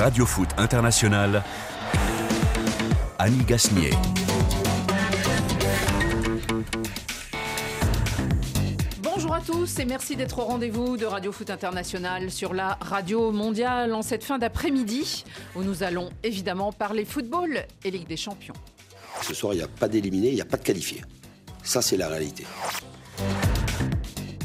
Radio Foot International, Annie Gasnier. Bonjour à tous et merci d'être au rendez-vous de Radio Foot International sur la radio mondiale en cette fin d'après-midi où nous allons évidemment parler football et Ligue des Champions. Ce soir, il n'y a pas d'éliminé, il n'y a pas de qualifié. Ça, c'est la réalité.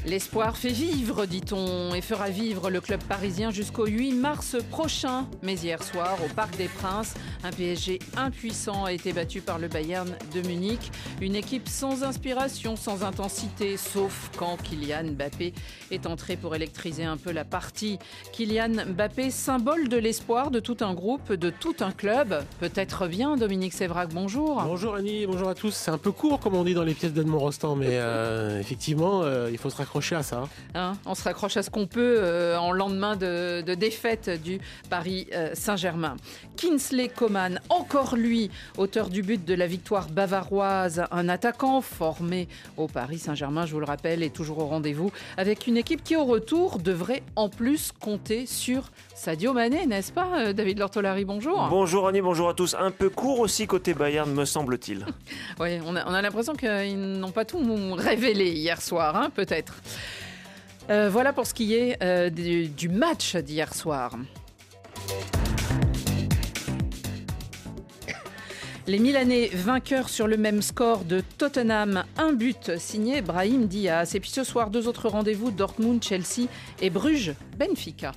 L'espoir fait vivre, dit-on, et fera vivre le club parisien jusqu'au 8 mars prochain. Mais hier soir, au Parc des Princes, un PSG impuissant a été battu par le Bayern de Munich. Une équipe sans inspiration, sans intensité, sauf quand Kylian Mbappé est entré pour électriser un peu la partie. Kylian Mbappé, symbole de l'espoir de tout un groupe, de tout un club. Peut-être bien, Dominique Sévrac, bonjour. Bonjour Annie, bonjour à tous. C'est un peu court, comme on dit dans les pièces d'Edmond Rostand, mais euh, effectivement, euh, il faut se raccrocher ça. Hein, on se raccroche à ce qu'on peut euh, en lendemain de, de, défaite du Paris euh, Saint-Germain. Kinsley Coman, encore lui, auteur du but de la victoire bavaroise, un attaquant formé au Paris Saint-Germain, je vous le rappelle, est toujours au rendez-vous avec une équipe qui au retour devrait en plus compter sur Sadio Mané, n'est-ce pas euh, David Lortolari, bonjour. Bonjour Annie, bonjour à tous. Un peu court aussi côté Bayern, me semble-t-il. oui, on a, on a l'impression qu'ils n'ont pas tout révélé hier soir, hein, peut-être. Euh, voilà pour ce qui est euh, du, du, match d'hier soir. Les Milanais vainqueurs sur le même score de Tottenham, un but signé Brahim Diaz. Et puis ce soir, deux autres rendez-vous Dortmund, Chelsea et Bruges, Benfica.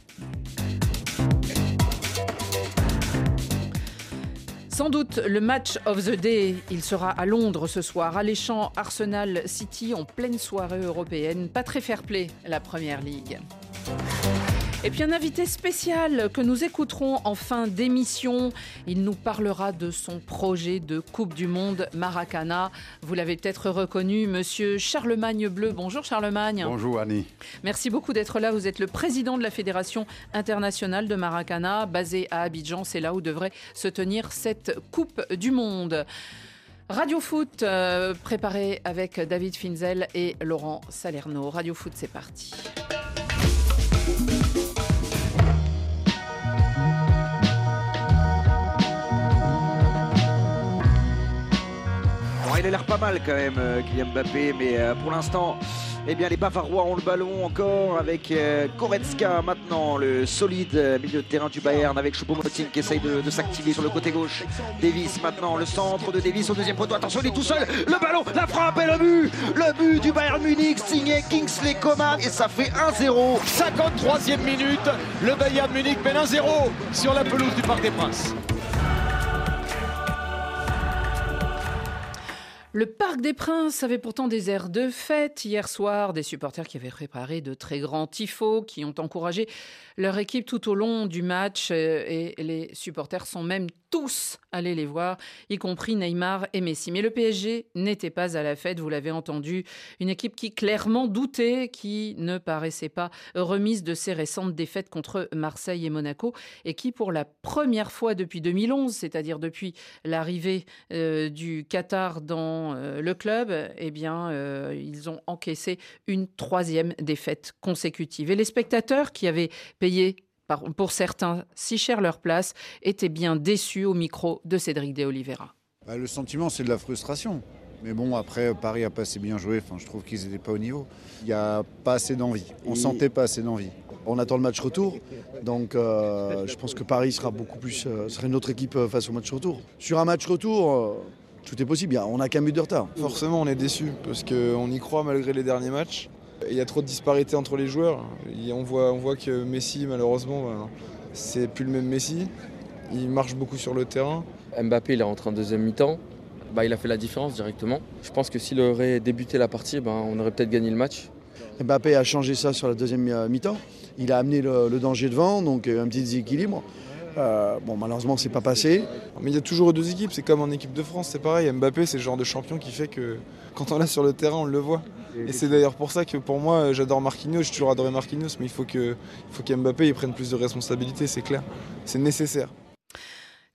Sans doute le match of the day, il sera à Londres ce soir, alléchant Arsenal City en pleine soirée européenne. Pas très fair-play, la Première Ligue. Et puis un invité spécial que nous écouterons en fin d'émission. Il nous parlera de son projet de Coupe du Monde Maracana. Vous l'avez peut-être reconnu, monsieur Charlemagne Bleu. Bonjour Charlemagne. Bonjour Annie. Merci beaucoup d'être là. Vous êtes le président de la Fédération internationale de Maracana, basée à Abidjan. C'est là où devrait se tenir cette Coupe du Monde. Radio Foot, euh, préparé avec David Finzel et Laurent Salerno. Radio Foot, c'est parti. Il a l'air pas mal quand même, euh, Kylian Mbappé, mais euh, pour l'instant, eh bien, les Bavarois ont le ballon encore avec euh, Goretzka maintenant, le solide milieu de terrain du Bayern avec Choupo-Moting qui essaye de, de s'activer sur le côté gauche. Davis maintenant, le centre de Davis au deuxième poteau. Attention, il est tout seul. Le ballon, la frappe et le but. Le but du Bayern Munich signé Kingsley Coman et ça fait 1-0. 53e minute, le Bayern Munich mène 1-0 sur la pelouse du Parc des Princes. Le Parc des Princes avait pourtant des airs de fête. Hier soir, des supporters qui avaient préparé de très grands tifos, qui ont encouragé leur équipe tout au long du match et les supporters sont même tous allés les voir, y compris Neymar et Messi. Mais le PSG n'était pas à la fête, vous l'avez entendu, une équipe qui clairement doutait, qui ne paraissait pas remise de ses récentes défaites contre Marseille et Monaco et qui pour la première fois depuis 2011, c'est-à-dire depuis l'arrivée euh, du Qatar dans euh, le club, eh bien euh, ils ont encaissé une troisième défaite consécutive. Et les spectateurs qui avaient payé pour certains si cher leur place, étaient bien déçus au micro de Cédric De Oliveira. Bah, le sentiment, c'est de la frustration. Mais bon, après, Paris a pas assez bien joué. Enfin, je trouve qu'ils n'étaient pas au niveau. Il n'y a pas assez d'envie. On sentait pas assez d'envie. On attend le match retour. Donc, euh, je pense que Paris sera beaucoup plus. Euh, serait une autre équipe face au match retour. Sur un match retour. Euh, tout est possible, on n'a qu'un but de retard. Forcément, on est déçu parce qu'on y croit malgré les derniers matchs. Il y a trop de disparités entre les joueurs. On voit, on voit que Messi, malheureusement, ben, c'est plus le même Messi. Il marche beaucoup sur le terrain. Mbappé, il est rentré en deuxième mi-temps. Bah, il a fait la différence directement. Je pense que s'il aurait débuté la partie, ben, on aurait peut-être gagné le match. Mbappé a changé ça sur la deuxième mi-temps. Il a amené le, le danger devant, donc un petit déséquilibre. Euh, bon, malheureusement, c'est pas passé. Mais il y a toujours deux équipes. C'est comme en équipe de France, c'est pareil. Mbappé, c'est le genre de champion qui fait que quand on l'a sur le terrain, on le voit. Et c'est d'ailleurs pour ça que pour moi, j'adore Marquinhos. J'ai toujours adoré Marquinhos, mais il faut que, il faut qu'Mbappé prenne plus de responsabilités, c'est clair. C'est nécessaire.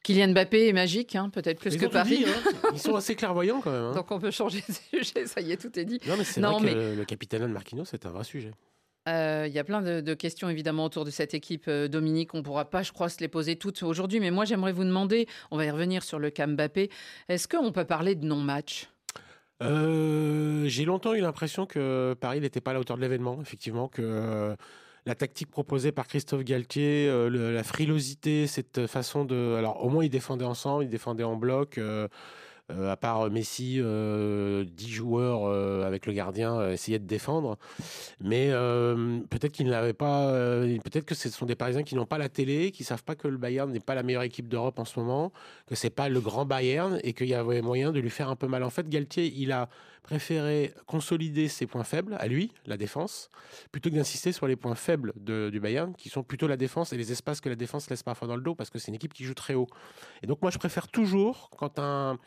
Kylian Mbappé est magique, hein, peut-être plus Ils que Paris. dit, hein. Ils sont assez clairvoyants quand même. hein. Donc on peut changer de sujet, ça y est, tout est dit. Non, mais c'est vrai mais- que le, capitaine de Marquinhos, c'est un vrai sujet. Euh, il y a plein de, de, questions évidemment autour de cette équipe, euh, Dominique. On ne pourra pas, je crois, se les poser toutes aujourd'hui. Mais moi, j'aimerais vous demander, on va y revenir sur le cas Mbappé, est-ce qu'on peut parler de non-match? Euh, J'ai longtemps eu l'impression que Paris n'était pas à la hauteur de l'événement, effectivement, que la tactique proposée par Christophe Galtier, la frilosité, cette façon de... Alors au moins ils défendaient ensemble, ils défendaient en bloc. Euh, à part Messi, euh, 10 joueurs euh, avec le gardien euh, essayaient de défendre. Mais peut-être qu'ils n'avaient pas. peut-être que ce sont des Parisiens qui n'ont pas la télé, qui savent pas que le Bayern n'est pas la meilleure équipe d'Europe en ce moment, que c'est pas le grand Bayern et qu'il y avait moyen de lui faire un peu mal. En fait, Galtier, il a préféré consolider ses points faibles à lui, la défense, plutôt que d'insister sur les points faibles du Bayern, qui sont plutôt la défense et les espaces que la défense laisse parfois dans le dos, parce que c'est une équipe qui joue très haut. Et donc moi, je préfère toujours quand un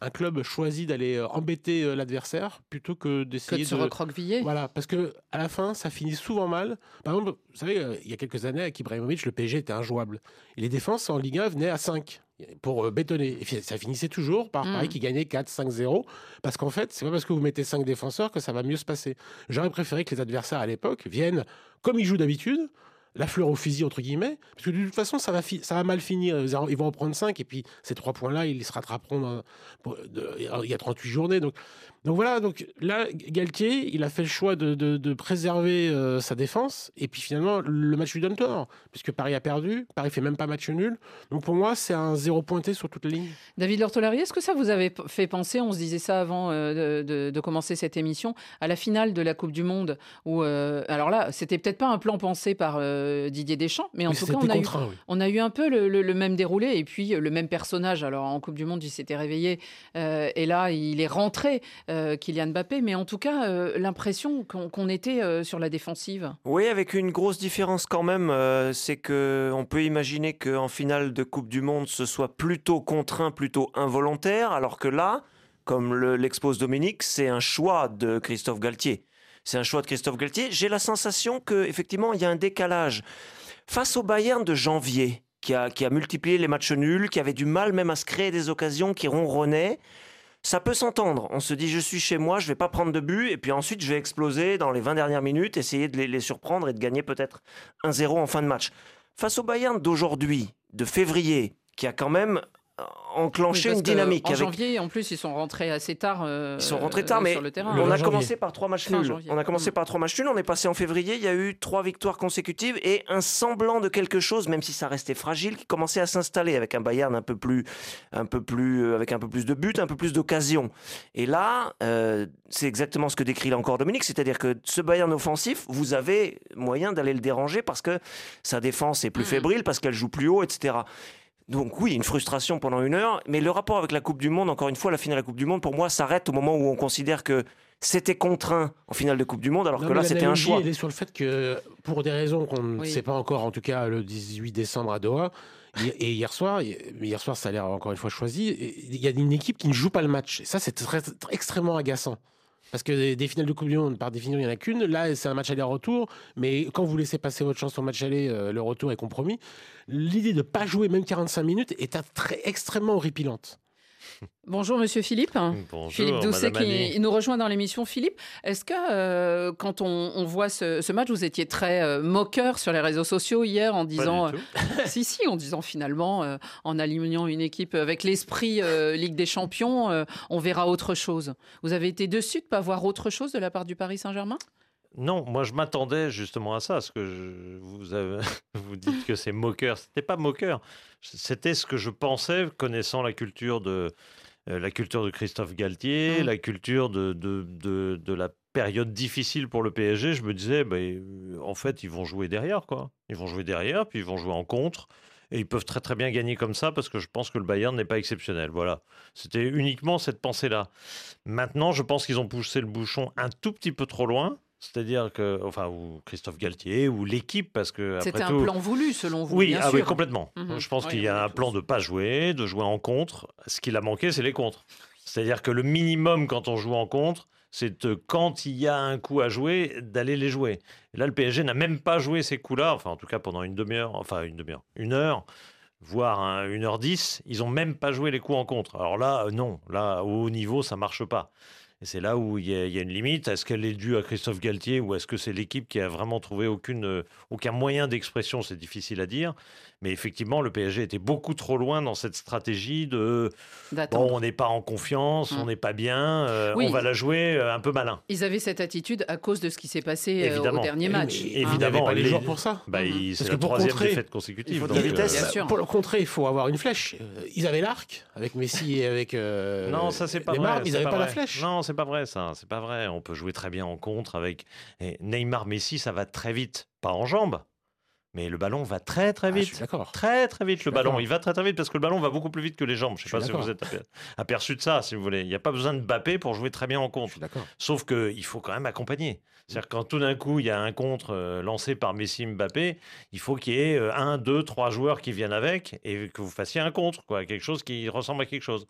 un club choisit d'aller euh, embêter euh, l'adversaire plutôt que d'essayer de se recroqueviller. Voilà, parce que à la fin, ça finit souvent mal. Par exemple, vous savez, euh, il y a quelques années, avec Ibrahimovic, le PSG était injouable. Et les défenses en Ligue 1 venaient à 5 pour bétonner. Et ça finissait toujours par Paris mm. qui gagnait 4-5-0. Parce qu'en fait, c'est pas parce que vous mettez 5 défenseurs que ça va mieux se passer. J'aurais préféré que les adversaires à l'époque viennent comme ils jouent d'habitude la fleur au fusil, entre guillemets, parce que de toute façon, ça va, ça va mal finir. Ils vont en prendre 5, et puis ces trois points-là, ils se rattraperont il y a 38 journées. Donc, donc voilà, donc là, Galtier, il a fait le choix de, de, préserver euh, sa défense, et puis finalement, le match lui donne tort, puisque Paris a perdu, Paris fait même pas match nul. Donc pour moi, c'est un zéro pointé sur toute la ligne. David Lortolari, est-ce que ça vous avait fait penser, on se disait ça avant euh, de, de, commencer cette émission, à la finale de la Coupe du Monde, où, euh, alors là, c'était peut-être pas un plan pensé par Didier Deschamps, mais en tout cas, on a, eu, on a eu un peu le, le, même déroulé, et puis le même personnage. Alors en Coupe du Monde, il s'était réveillé, et là, il est rentré. Euh, Kylian Mbappé, mais en tout cas, euh, l'impression qu'on était euh, sur la défensive. Oui, avec une grosse différence quand même, c'est que on peut imaginer qu'en finale de Coupe du Monde, ce soit plutôt contraint, plutôt involontaire, alors que là, comme l'expose Dominique, c'est un choix de Christophe Galtier. C'est un choix de Christophe Galtier. J'ai la sensation qu'effectivement, il y a un décalage. Face au Bayern de janvier, qui a, qui a multiplié les matchs nuls, qui avait du mal même à se créer des occasions, qui ronronnait, ça peut s'entendre. On se dit, je suis chez moi, je vais pas prendre de but, et puis ensuite, je vais exploser dans les 20 dernières minutes, essayer de les, surprendre et de gagner peut-être 1-0 en fin de match. Face au Bayern d'aujourd'hui, de février, qui a quand même enclencher une dynamique. En janvier, en plus, ils sont rentrés assez tard. Euh, ils sont rentrés tard, mais sur le terrain. on a commencé par trois matchs nuls. On a commencé mm. par trois matchs nuls. On est passé en février. Il y a eu trois victoires consécutives et un semblant de quelque chose, même si ça restait fragile, qui commençait à s'installer avec un Bayern un peu plus, un peu plus, euh, avec un peu plus de buts, un peu plus d'occasions. Et là, euh, c'est exactement ce que décrit là encore Dominique, c'est-à-dire que ce Bayern offensif, vous avez moyen d'aller le déranger parce que sa défense est plus mm. fébrile, parce qu'elle joue plus haut, etc. Donc oui, une frustration pendant une heure, mais le rapport avec la Coupe du Monde, encore une fois, la finale de la Coupe du Monde, pour moi, s'arrête au moment où on considère que c'était contraint en finale de Coupe du Monde, alors que là, c'était un choix. Elle est sur le fait que, pour des raisons qu'on ne sait pas encore, en tout cas le 18 décembre à Doha, et hier soir, hier soir, ça a l'air encore une fois choisi, il y a une équipe qui ne joue pas le match. Et ça, c'est extrêmement agaçant. Parce que des finales de Coupe du Monde, par définition, il n'y en a qu'une. Là, c'est un match aller-retour. Mais quand vous laissez passer votre chance au match aller, euh, le retour est compromis. L'idée de ne pas jouer même 45 minutes est très, extrêmement horripilante. Bonjour Monsieur Philippe. Bonjour, Philippe Doucet qui nous rejoint dans l'émission. Philippe, est-ce que euh, quand on, voit ce, match, vous étiez très euh, moqueur sur les réseaux sociaux hier en disant, si si, en disant finalement, en alignant une équipe avec l'esprit Ligue des Champions, on verra autre chose. Vous avez été dessus de pas voir autre chose de la part du Paris Saint-Germain? Non, moi je m'attendais justement à ça, ce que je, vous, avez, vous dites que c'est moqueur. C'était pas moqueur, c'était ce que je pensais, connaissant la culture de, euh, la culture de Christophe Galtier, mmh. la culture de, de, de, la période difficile pour le PSG. Je me disais, bah, en fait, ils vont jouer derrière, quoi. Ils vont jouer derrière, puis ils vont jouer en contre. Et ils peuvent très très bien gagner comme ça parce que je pense que le Bayern n'est pas exceptionnel. Voilà. C'était uniquement cette pensée-là. Maintenant, je pense qu'ils ont poussé le bouchon un tout petit peu trop loin. C'est-à-dire que, enfin, ou Christophe Galtier, ou l'équipe, parce que. C'était un plan voulu, selon vous. Oui, ah oui complètement. Mhm. Je pense qu'il y a un plan de pas jouer, de jouer en contre. Ce qu'il a manqué, c'est les contres. C'est-à-dire que le minimum quand on joue en contre, c'est quand il y a un coup à jouer, d'aller les jouer. là, le PSG n'a même pas joué ces coups-là, enfin, en tout cas pendant une demi-heure, enfin, une demi-heure, une heure voire une heure dix, ils ont même pas joué les coups en contre. Alors là, euh, non, là, au haut niveau, ça marche pas. C'est là où il y, a, une limite. Est-ce qu'elle est due à Christophe Galtier ou est-ce que c'est l'équipe qui a vraiment trouvé euh, aucun moyen d'expression C'est difficile à dire. Mais effectivement, le PSG était beaucoup trop loin dans cette stratégie de bon, on n'est pas en confiance, on Hum. n'est pas bien, euh, Oui. on va la jouer euh, un peu malin. Ils avaient cette attitude à cause de ce qui s'est passé euh, au dernier match. hein. évidemment, pas les les- joueurs pour ça. Bah, Parce c'est que la pour troisième contrer- défaite consécutive. il faut de donc, la vitesse. euh, Bien sûr. Pour le contrer, il faut avoir une flèche. Ils avaient l'arc avec Messi et avec. euh, Non, ça c'est pas les vrai. Ils n'avaient pas, la flèche. Non, c'est pas vrai ça. C'est pas vrai. On peut jouer très bien en contre avec et Neymar, Messi, ça va très vite. Pas en jambes, mais le ballon va très très Ah, vite. d'accord. Très très vite le ballon. Il va très très vite parce que le ballon va beaucoup plus vite que les jambes. Je sais Je pas si vous êtes aper- aperçu de ça, si vous voulez. Il n'y a pas besoin de Mbappé pour jouer très bien en contre. Sauf qu'il faut quand même accompagner. C'est-à-dire quand tout d'un coup il y a un contre euh, lancé par Messi Mbappé, il faut qu'il y ait euh, un, deux, trois joueurs qui viennent avec et que vous fassiez un contre, quoi, quelque chose qui ressemble à quelque chose.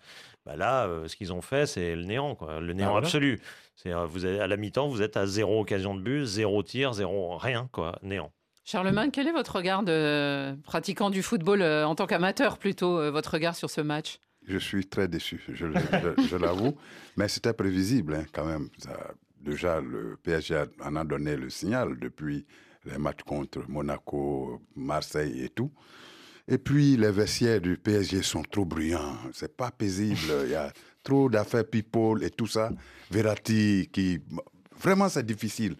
Bah là, euh, ce qu'ils ont fait, c'est le néant, quoi, le néant voilà. absolu. C'est vous avez, à la mi-temps, vous êtes à zéro occasion de but, zéro tir, zéro rien, quoi, néant. Charlemagne, quel est votre regard de pratiquant du football euh, en tant qu'amateur plutôt, euh, votre regard sur ce match? Je suis très déçu, je, l'avoue. Mais c'était prévisible hein, quand même. Déjà, le PSG en a donné le signal depuis les matchs contre Monaco, Marseille et tout. Et puis, les vestiaires du PSG sont trop bruyants. C'est pas paisible. Il y a trop d'affaires people et tout ça. Verratti qui. Vraiment, c'est difficile.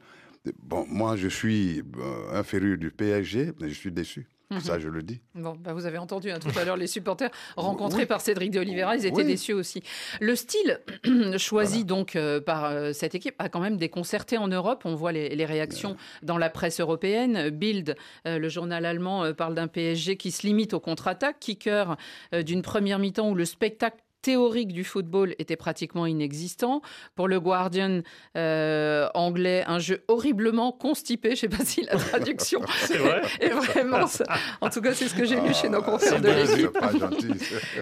Bon, moi, je suis euh, un féru du PSG, mais je suis déçu. Mhm. Ça, je le dis. Bon, bah vous avez entendu hein, tout à l'heure les supporters rencontrés Oui. par Cédric de Oliveira, ils étaient Oui. déçus aussi. Le style choisi donc euh, par euh, cette équipe a quand même déconcerté en Europe. On voit les, les réactions dans la presse européenne. Bild, euh, le journal allemand, parle d'un PSG qui se limite au contre-attaque, kicker d'une première mi-temps où le spectacle théorique du football était pratiquement inexistant. Pour le Guardian euh, anglais, un jeu horriblement constipé. Je ne sais pas si la traduction vrai. est vraiment ça. En tout cas, c'est ce que j'ai lu chez nos confrères c'est de l'équipe.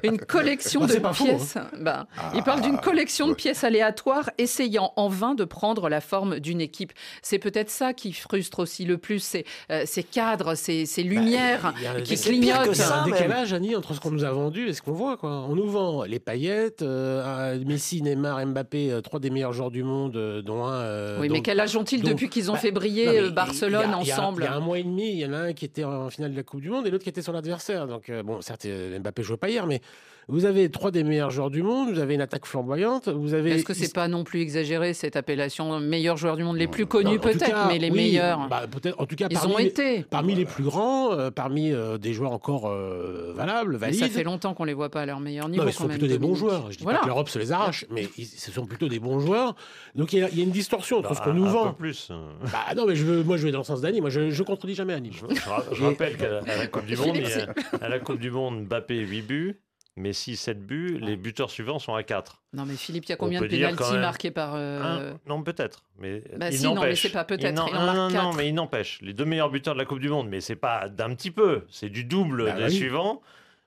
Une collection Ah, de faux, pièces. Ben, il parle d'une Ah, collection de pièces aléatoires essayant en vain de prendre la forme d'une équipe. C'est peut-être ça qui frustre aussi le plus, c'est euh, ces cadres, ces, ces lumières Bah, y a un- qui clignotent. Il y a un décalage, Annie, entre ce qu'on nous a vendu et ce qu'on voit. Quoi. On nous vend les paillettes, euh, Messi, Neymar, Mbappé, euh, trois des meilleurs joueurs du monde, euh, dont un. euh, Oui, dont- mais quel âge ont-ils depuis qu'ils ont bah, fait briller non, Barcelone y a- ensemble Il y a un mois et demi, il y en a un qui était en finale de la Coupe du Monde et l'autre qui était son adversaire. Donc, bon, certes, Mbappé jouait pas hier, mais vous avez trois des meilleurs joueurs du monde, vous avez une attaque flamboyante, vous avez. Est-ce que c'est pas non plus exagéré cette appellation meilleurs joueurs du monde les plus connus peut-être, mais les oui, meilleurs bah, peut-être, en tout cas, Ils parmi ont les- été. Parmi les plus grands, euh, parmi euh, des joueurs encore euh, valables, Mais valides. ça fait longtemps qu'on les voit pas à leur meilleur niveau. Non, mais ce sont plutôt des bons joueurs. Je dis Voilà. pas que l'Europe se les arrache, mais ils- ce sont plutôt des bons joueurs. Donc il y, a- il y a une distorsion entre ce qu'on Un- nous un vend. peu plus. Bah non, mais je veux, moi je vais dans le sens d'Annie. Moi je, je contredis jamais Annie. Je, je rappelle qu'à la, à la Coupe du Monde, il y Philippe, a- à la Coupe du Monde, Mbappé 8 buts, Messi 7 buts, les buteurs suivants sont à 4. Non, mais Philippe, il y a On combien de pénaltys même- marqués par. euh, non, peut-être. Mais Bah il si, non, mais c'est pas peut-être, non, non, mais il n'empêche. Les deux meilleurs buteurs de la Coupe du Monde, mais c'est pas d'un petit peu, c'est du double Bah des oui. suivants.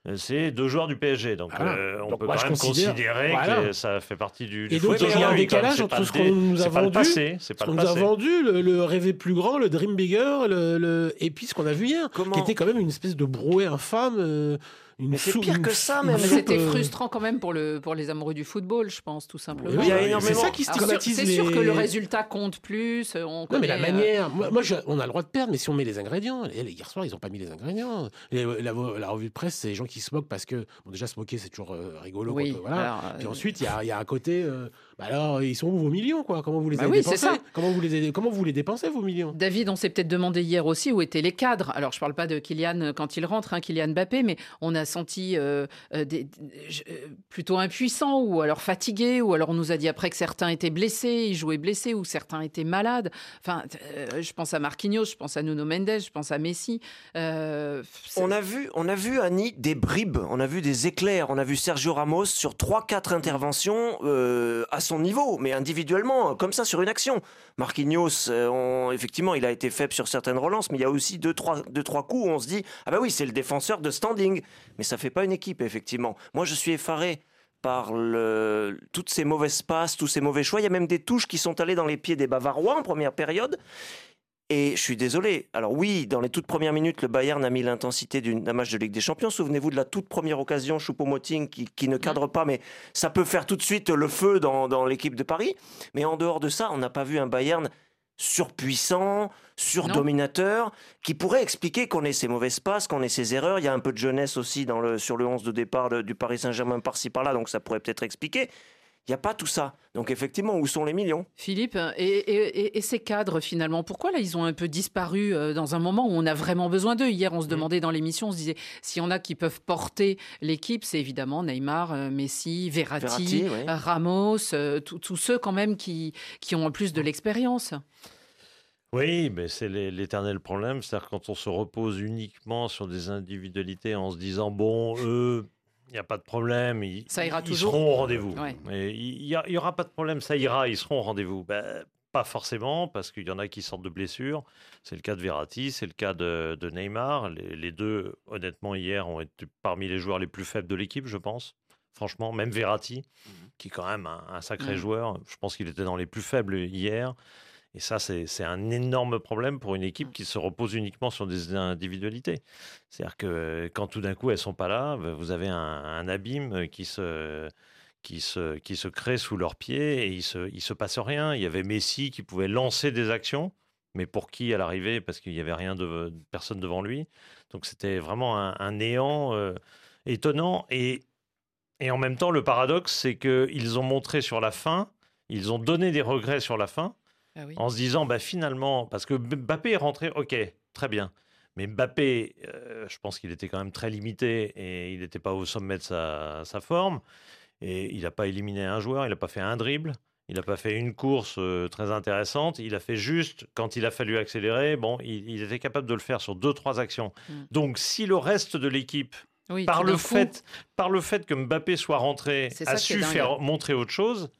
euh, C'est deux joueurs du PSG, donc Voilà. euh, on Donc peut moi, quand même considère- considérer Voilà. que ça fait partie du, du Et donc il y a un décalage entre ce qu'on nous a c'est pas le vendu, ce qu'on le nous a vendu, le, le rêver plus grand, le dream bigger, le, le- et puis ce qu'on a vu hier, Comment qui était quand même une espèce de brouet infâme. euh, une Mais c'est pire que ça. Mais c'était euh, frustrant quand même pour, le, pour les amoureux du football, je pense, tout simplement. oui, Il y a énormément- C'est ça qui stigmatise C'est les... sûr que le résultat compte plus. On Non, mais la euh, manière. Moi, moi, je- on a le droit de perdre, mais si on met les ingrédients. Et les- hier soir, ils n'ont pas mis les ingrédients. Et la, la revue de presse, c'est les gens qui se moquent parce que. Bon, déjà, se moquer, c'est toujours euh, rigolo. Oui, quand, euh, voilà. alors, Puis euh, ensuite, il y a, il y a un côté. euh, bah alors, ils sont où vos millions, quoi? Comment vous les Bah avez oui, c'est dépensés? ça. comment vous, les, comment vous les dépensez, vos millions? David, on s'est peut-être demandé hier aussi où étaient les cadres. Alors, je ne parle pas de Kylian euh, quand il rentre, hein, Kylian Mbappé, mais on a senti euh, euh, des, euh, plutôt impuissants ou alors fatigués, ou alors on nous a dit après que certains étaient blessés, ils jouaient blessés, ou certains étaient malades. Enfin, euh, je pense à Marquinhos, je pense à Nuno Mendes, je pense à Messi. Euh, On a vu, on a vu Annie des bribes, on a vu des éclairs, on a vu Sergio Ramos sur 3-4 interventions euh, à son niveau, mais individuellement, comme ça sur une action. Marquinhos, euh, on- effectivement, il a été faible sur certaines relances, mais il y a aussi 2-3 deux, trois coups où on se dit ah bah oui, c'est le défenseur de standing, mais ça fait pas une équipe effectivement. Moi, je suis effaré par toutes ces mauvaises passes, tous ces mauvais choix. Il y a même des touches qui sont allées dans les pieds des Bavarois en première période. Et je suis désolé. Alors oui, dans les toutes premières minutes, le Bayern a mis l'intensité d'un match de Ligue des Champions. Souvenez-vous de la toute première occasion, Choupo-Moting qui, qui, ne cadre pas, mais ça peut faire tout de suite le feu dans, dans l'équipe de Paris. Mais en dehors de ça, on n'a pas vu un Bayern surpuissant, surdominateur, qui pourrait expliquer qu'on ait ses mauvaises passes, qu'on ait ses erreurs. Il y a un peu de jeunesse aussi dans le, sur le 11 de départ du Paris Saint-Germain par-ci par-là, donc ça pourrait peut-être expliquer. Il n'y a pas tout ça. Donc effectivement, où sont les millions? Philippe, et, ces cadres finalement, pourquoi là ils ont un peu disparu euh, dans un moment où on a vraiment besoin d'eux? Hier, on se mm. demandait dans l'émission, on se disait, s'il y en a qui peuvent porter l'équipe, c'est évidemment Neymar, euh, Messi, Verratti, Ramos, euh, tous ceux quand même qui, qui ont en plus de l'expérience. Oui, mais c'est l'éternel problème. C'est-à-dire quand on se repose uniquement sur des individualités en se disant, bon, eux il n'y a pas de problème. Ils, ça ira ils seront au rendez-vous. Il n'y aura pas de problème, ça ira, ils seront au rendez-vous. Ben, pas forcément, parce qu'il y en a qui sortent de blessures. C'est le cas de Verratti, c'est le cas de, Neymar. Les, deux, honnêtement, hier, ont été parmi les joueurs les plus faibles de l'équipe, je pense. Franchement, même Verratti, mhm. qui est quand même un, sacré joueur, je pense qu'il était dans les plus faibles hier. Et ça, c'est un énorme problème pour une équipe qui se repose uniquement sur des individualités. C'est-à-dire que quand tout d'un coup, elles sont pas là, bah, vous avez un, abîme qui se, qui, se, qui se crée sous leurs pieds et il se, il se passe rien. Il y avait Messi qui pouvait lancer des actions, mais pour qui à l'arrivée? Parce qu'il n'y avait rien de, personne devant lui. Donc c'était vraiment un, néant euh, étonnant. Et, et en même temps, le paradoxe, c'est qu'ils ont montré sur la fin, ils ont donné des regrets sur la fin ah en se disant bah, finalement, parce que Mbappé est rentré, ok, très bien. Mais Mbappé, euh, je pense qu'il était quand même très limité et il n'était pas au sommet de sa, forme. Et il n'a pas éliminé un joueur, il n'a pas fait un dribble, il n'a pas fait une course euh, très intéressante. Il a fait juste, quand il a fallu accélérer, bon, il, était capable de le faire sur deux, trois actions. Mm. Donc si le reste de l'équipe par, le fait, par le fait que Mbappé soit rentré, a su faire montrer autre chose,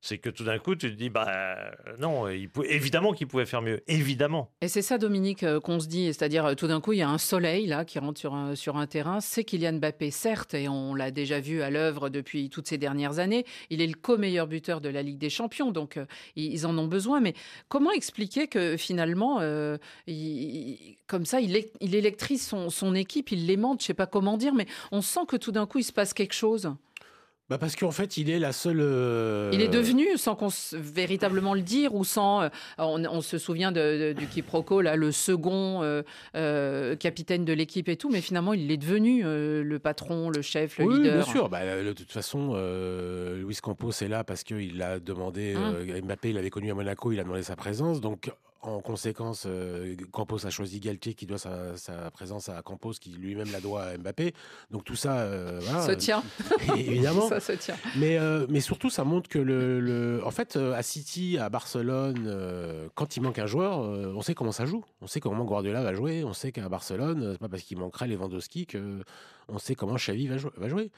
c'est que tout d'un coup, tu te dis, bah non, évidemment qu'il pouvait faire mieux, évidemment. Et c'est ça, Dominique, euh, qu'on se dit, c'est-à-dire euh, tout d'un coup, il y a un soleil là qui rentre sur un, terrain. C'est Kylian Mbappé, certes, et on l'a déjà vu à l'œuvre depuis toutes ces dernières années. Il est le co-meilleur buteur de la Ligue des Champions, donc euh, ils en ont besoin. Mais comment expliquer que finalement, comme ça, il, il électrise son, son équipe, il l'aimante, je sais pas comment dire, mais on sent que tout d'un coup, il se passe quelque chose. Bah parce qu'en fait, il est la seule. Euh, il est devenu, sans qu'on véritablement le dire, ou sans. Euh, on, se souvient de, du quiproquo, là, le second euh, capitaine de l'équipe et tout, mais finalement, il est devenu le patron, le chef, le oui, leader. bien sûr. Bah, de toute façon, Luis Campos est là parce qu'il a demandé. Hein Mbappé, il avait connu à Monaco, il a demandé sa présence. Donc, en conséquence, euh, Campos a choisi Galtier qui doit sa, présence à Campos, qui lui-même la doit à Mbappé. Donc tout ça, euh, se tient. évidemment. ça se tient. Mais, euh, mais surtout, ça montre que le, en fait, à City, à Barcelone, quand il manque un joueur, on sait comment ça joue. On sait comment Guardiola va jouer. On sait qu'à Barcelone, c'est pas parce qu'il manquerait Lewandowski que on sait comment Xavi va, va jouer.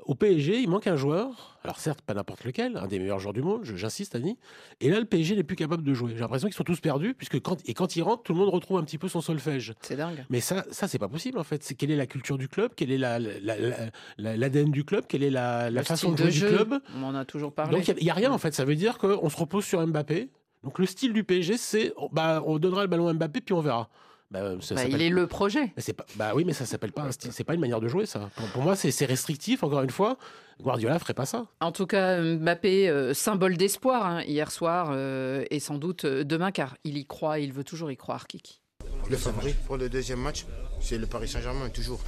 Au PSG, il manque un joueur. Alors certes, pas n'importe lequel, un des meilleurs joueurs du monde, j'insiste, Annie. Et là, le PSG n'est plus capable de jouer. J'ai l'impression qu'ils sont tous perdus, puisque quand, et quand ils rentrent, tout le monde retrouve un petit peu son solfège. C'est dingue. Mais ça, ça c'est pas possible en fait. C'est quelle est la culture du club, quelle est l'ADN la, la, du club, quelle est la, façon de jouer du club? On en a toujours parlé. Donc il n'y a, rien en fait. Ça veut dire qu'on se repose sur Mbappé. Donc le style du PSG, c'est bah, on donnera le ballon à Mbappé puis on verra. Bah, bah, il est le projet. Pas, bah oui, mais ça s'appelle pas c'est pas une manière de jouer ça. Pour, moi, c'est restrictif. Encore une fois, Guardiola ferait pas ça. En tout cas, Mbappé, euh, symbole d'espoir hein, hier soir euh, et sans doute euh, demain, car il y croit, il veut toujours y croire, Kiki. Le favori pour le deuxième match, c'est le Paris Saint-Germain, toujours.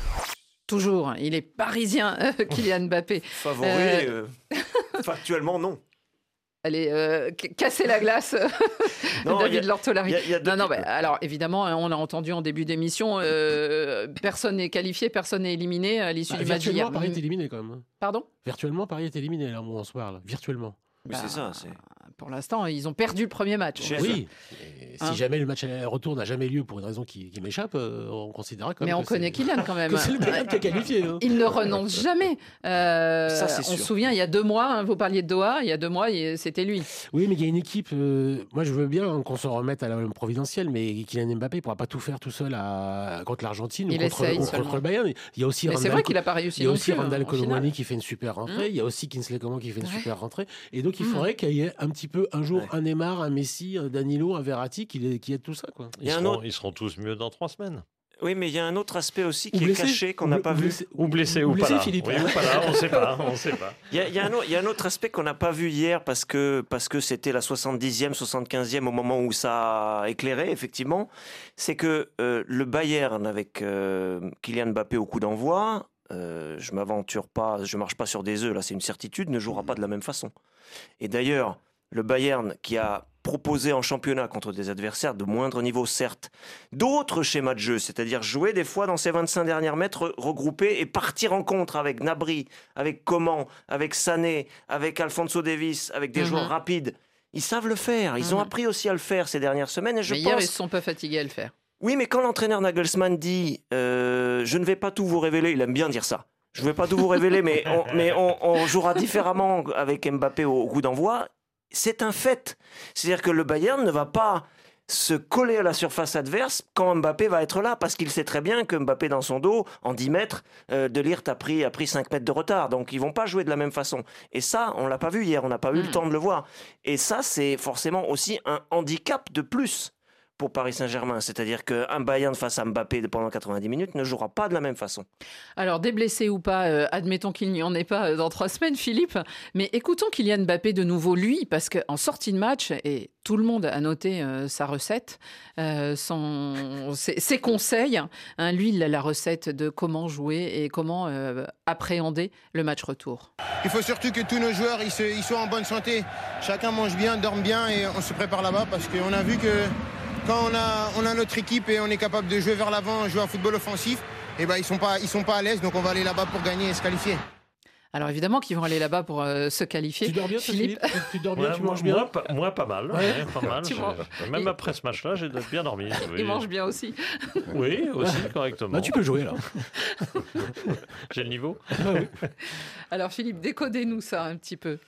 Toujours, il est parisien, Kylian Mbappé. Favori, factuellement non. Allez, euh, casser la glace, David Lortolari. Non, non, alors évidemment, hein, on a entendu en début d'émission, euh, personne n'est qualifié, personne n'est éliminé à l'issue bah, du match Virtuellement, Paris est éliminé quand même. Pardon? Virtuellement, Paris est éliminé, là où on se parle. Virtuellement. Oui, c'est ça. Pour l'instant, ils ont perdu le premier match. Oui. si hein jamais le match retour n'a jamais lieu pour une raison qui, m'échappe, euh, on considérera comme. Mais on connaît Kylian quand même. c'est le Bayern qui a qualifié. Hein. Il ne renonce jamais. Euh, Ça, c'est on se souvient, il y a deux mois, hein, vous parliez de Doha, il y a deux mois, c'était lui. Oui, mais il y a une équipe. Euh, moi, je veux bien qu'on se remette à la providentielle, mais Kylian Mbappé ne pourra pas tout faire tout seul à, contre l'Argentine ou, contre, le Bayern. Il y a aussi. c'est vrai qu'il n'a pas réussi. Il y a aussi Randall Colomani qui fait une super rentrée. Il y a aussi Kinsley Coman qui fait une super rentrée. Et donc, il mmh. faudrait qu'il y ait un petit petit peu un jour un Neymar, un Messi, un Danilo, un Verratti qui, qui aide tout ça. Quoi. Ils seront, ils seront tous mieux dans trois semaines. Oui, mais il y a un autre aspect aussi Ou qui blessé. est caché, qu'on n'a pas vu. Ou blessé Ou ou, blessé, pas là. Philippe. Oui, ou pas là, on ne sait pas. On sait pas. Il y, a, il y a un, il y a un autre aspect qu'on n'a pas vu hier parce que parce que c'était la 70e, 75e au moment où ça a éclairé, effectivement. C'est que euh, le Bayern avec euh, Kylian Mbappé au coup d'envoi, euh, je m'aventure pas, je marche pas sur des œufs, là c'est une certitude, ne jouera pas de la même façon. Et d'ailleurs, le Bayern qui a proposé en championnat contre des adversaires de moindre niveau, certes, d'autres schémas de jeu, c'est-à-dire jouer des fois dans ces 25 dernières mètres regroupés et partir en contre avec Nabri, avec Coman, avec Sané, avec Alfonso Davis, avec des Mhm. joueurs rapides. Ils savent le faire. Ils ont Mhm. appris aussi à le faire ces dernières semaines. Et je Mais hier, pense... ils ne sont pas fatigués à le faire. Oui, mais quand l'entraîneur Nagelsmann dit euh, Je ne vais pas tout vous révéler, il aime bien dire ça. Je ne vais pas tout vous révéler, mais, on, mais on, on jouera différemment avec Mbappé au, au coup d'envoi. C'est un fait. C'est-à-dire que le Bayern ne va pas se coller à la surface adverse quand Mbappé va être là, parce qu'il sait très bien que Mbappé dans son dos, en 10 mètres, euh, de Ligt a pris, a pris 5 mètres de retard. Donc ils vont pas jouer de la même façon. Et ça, on l'a pas vu hier, on n'a pas eu le temps de le voir. Et ça, c'est forcément aussi un handicap de plus pour Paris Saint-Germain. C'est-à-dire qu'un Bayern face à Mbappé pendant 90 minutes ne jouera pas de la même façon. Alors, des blessés ou pas, euh, admettons qu'il n'y en ait pas euh, dans trois semaines, Philippe. Mais écoutons Kylian Mbappé de nouveau, lui, parce qu'en sortie de match, et tout le monde a noté euh, sa recette, euh, son- ses, ses conseils. hein, lui, il a la recette de comment jouer et comment euh, appréhender le match retour. Il faut surtout que tous nos joueurs ils, se- ils soient en bonne santé. Chacun mange bien, dorme bien et on se prépare là-bas parce qu'on a vu que quand on a, on a notre équipe et on est capable de jouer vers l'avant, jouer un football offensif, et ben ils sont pas ils sont pas à l'aise donc on va aller là-bas pour gagner et se qualifier. Alors évidemment qu'ils vont aller là-bas pour euh, se qualifier. Tu dors bien, Philippe tu, tu dors bien, Ouais, tu moi, manges bien moi, pas, moi, pas mal. Ouais. ouais, pas mal. Même Il- après ce match-là, j'ai bien dormi. oui. Il mange bien aussi. Oui, aussi, correctement. Bah, tu peux jouer là. J'ai le niveau. Alors Philippe, décodez-nous ça un petit peu.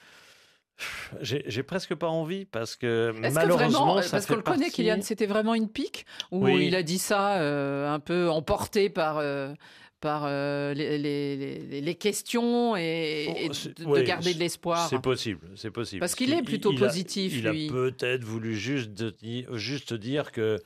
J'ai presque pas envie parce que malheureusement, vraiment, euh, ça parce qu'on le connaît, Kylian, c'était vraiment une pique Oui. il a dit ça euh, un peu emporté par, euh, par euh, les, les- les- les questions et, et de, de Oh, Oui, garder de l'espoir C'est possible, c'est possible. Parce qu'il est plutôt il positif, Il a, peut-être voulu juste, de- juste dire que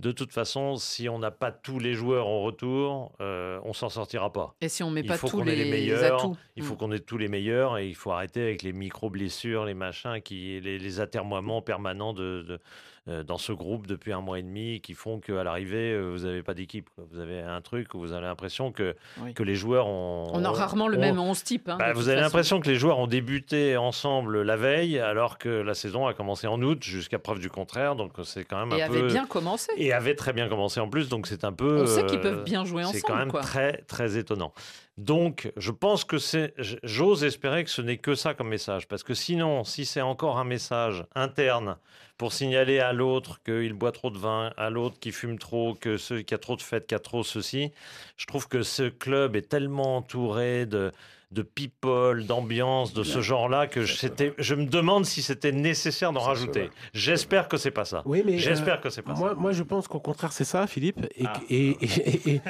de toute façon, si on n'a pas tous les joueurs en retour, euh, on s'en sortira pas. Et si on met il pas faut tous les les meilleurs, atouts. il faut Mm. qu'on ait tous les meilleurs et il faut arrêter avec les micro blessures, les machins, qui, les, les atermoiements permanents de, de- dans ce groupe depuis un mois et demi qui font qu'à l'arrivée euh, vous n'avez pas d'équipe. Vous avez un truc où vous avez l'impression que Oui. que les joueurs ont. On a rarement le même 11 type. hein, bah, vous avez l'impression que les joueurs ont débuté ensemble la veille, alors que la saison a commencé en août, jusqu'à preuve du contraire. Donc c'est quand même Et un avait bien commencé. Et avait très bien commencé en plus, donc c'est un peu. On sait qu'ils euh, peuvent bien jouer C'est quand ensemble, même quoi. très très étonnant. Donc je pense que c'est. J'ose espérer que ce n'est que ça comme message, parce que sinon, si c'est encore un message interne pour signaler à l'autre qu'il boit trop de vin, à l'autre qui fume trop, que ce qui a trop de fêtes, qui a trop ceci, je trouve que ce club est tellement entouré de de people, d'ambiance, de ce genre-là, que je, c'était- je me demande si c'était nécessaire d'en rajouter. J'espère que c'est pas ça. Oui, mais J'espère euh, que c'est pas moi, ça. moi, je pense qu'au contraire, c'est ça, Philippe. Et, Ah. et, et, et- et-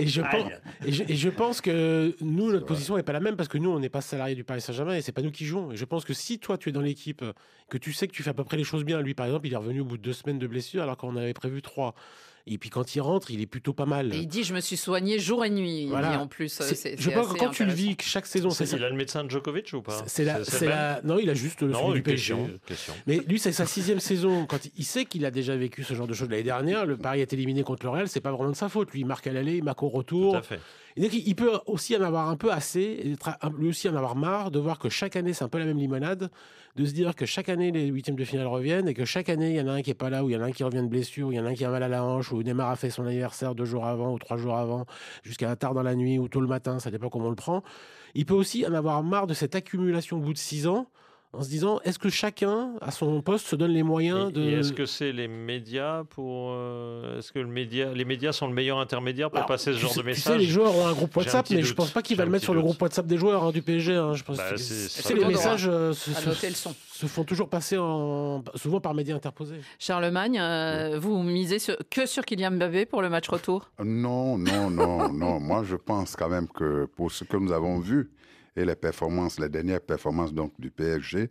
et je pense, Aïe. et, je, et je pense que nous, notre position n'est pas la même parce que nous, on n'est pas salarié du Paris Saint-Germain et c'est pas nous qui jouons. Et je pense que si toi, tu es dans l'équipe, que tu sais que tu fais à peu près les choses bien, lui, par exemple, il est revenu au bout de deux semaines de blessure alors qu'on avait prévu trois. Et puis quand il rentre, il est plutôt pas mal. Et il dit Je me suis soigné jour et nuit. Il Voilà. en plus. C'est- je pense que quand tu le vis chaque saison, c'est ça. Il a le médecin de Djokovic ou pas? C'est la, la- non, il a juste le Non, du question. Mais lui, c'est sa sixième saison. Quand il- il sait qu'il a déjà vécu ce genre de choses l'année dernière, le Paris est éliminé contre le Real, c'est pas vraiment de sa faute. Lui, il marque à l'aller, il marque au retour. Tout à fait. Il peut aussi en avoir un peu assez, et lui aussi en avoir marre de voir que chaque année, c'est un peu la même limonade, de se dire que chaque année, les huitièmes de finale reviennent, et que chaque année, il y en a un qui est pas là, ou il y en a un qui revient de blessure, ou il y en a un qui a mal à la hanche, ou Neymar a fait son anniversaire deux jours avant, ou trois jours avant, jusqu'à tard dans la nuit, ou tôt le matin, ça dépend comment on le prend. Il peut aussi en avoir marre de cette accumulation au bout de six ans, en se disant, est-ce que chacun, à son poste, se donne les moyens Et- de... et est-ce que c'est les médias pour euh, Est-ce que le média, les médias sont le meilleur intermédiaire pour Alors, passer ce tu genre sais- de Tu message sais, les joueurs ont un groupe un WhatsApp, mais je doute. pense pas qu'il J'ai va le mettre sur le groupe WhatsApp des joueurs hein, du PSG. hein. Je pense Bah, que- tu les messages euh, se, font toujours passer en, souvent par médias interposés. Charlemagne, euh, vous misez sur- que sur Kylian Mbappé pour le match retour? Non, non, non, non. Moi, je pense quand même que pour ce que nous avons vu et les performances, les dernières performances donc du PSG,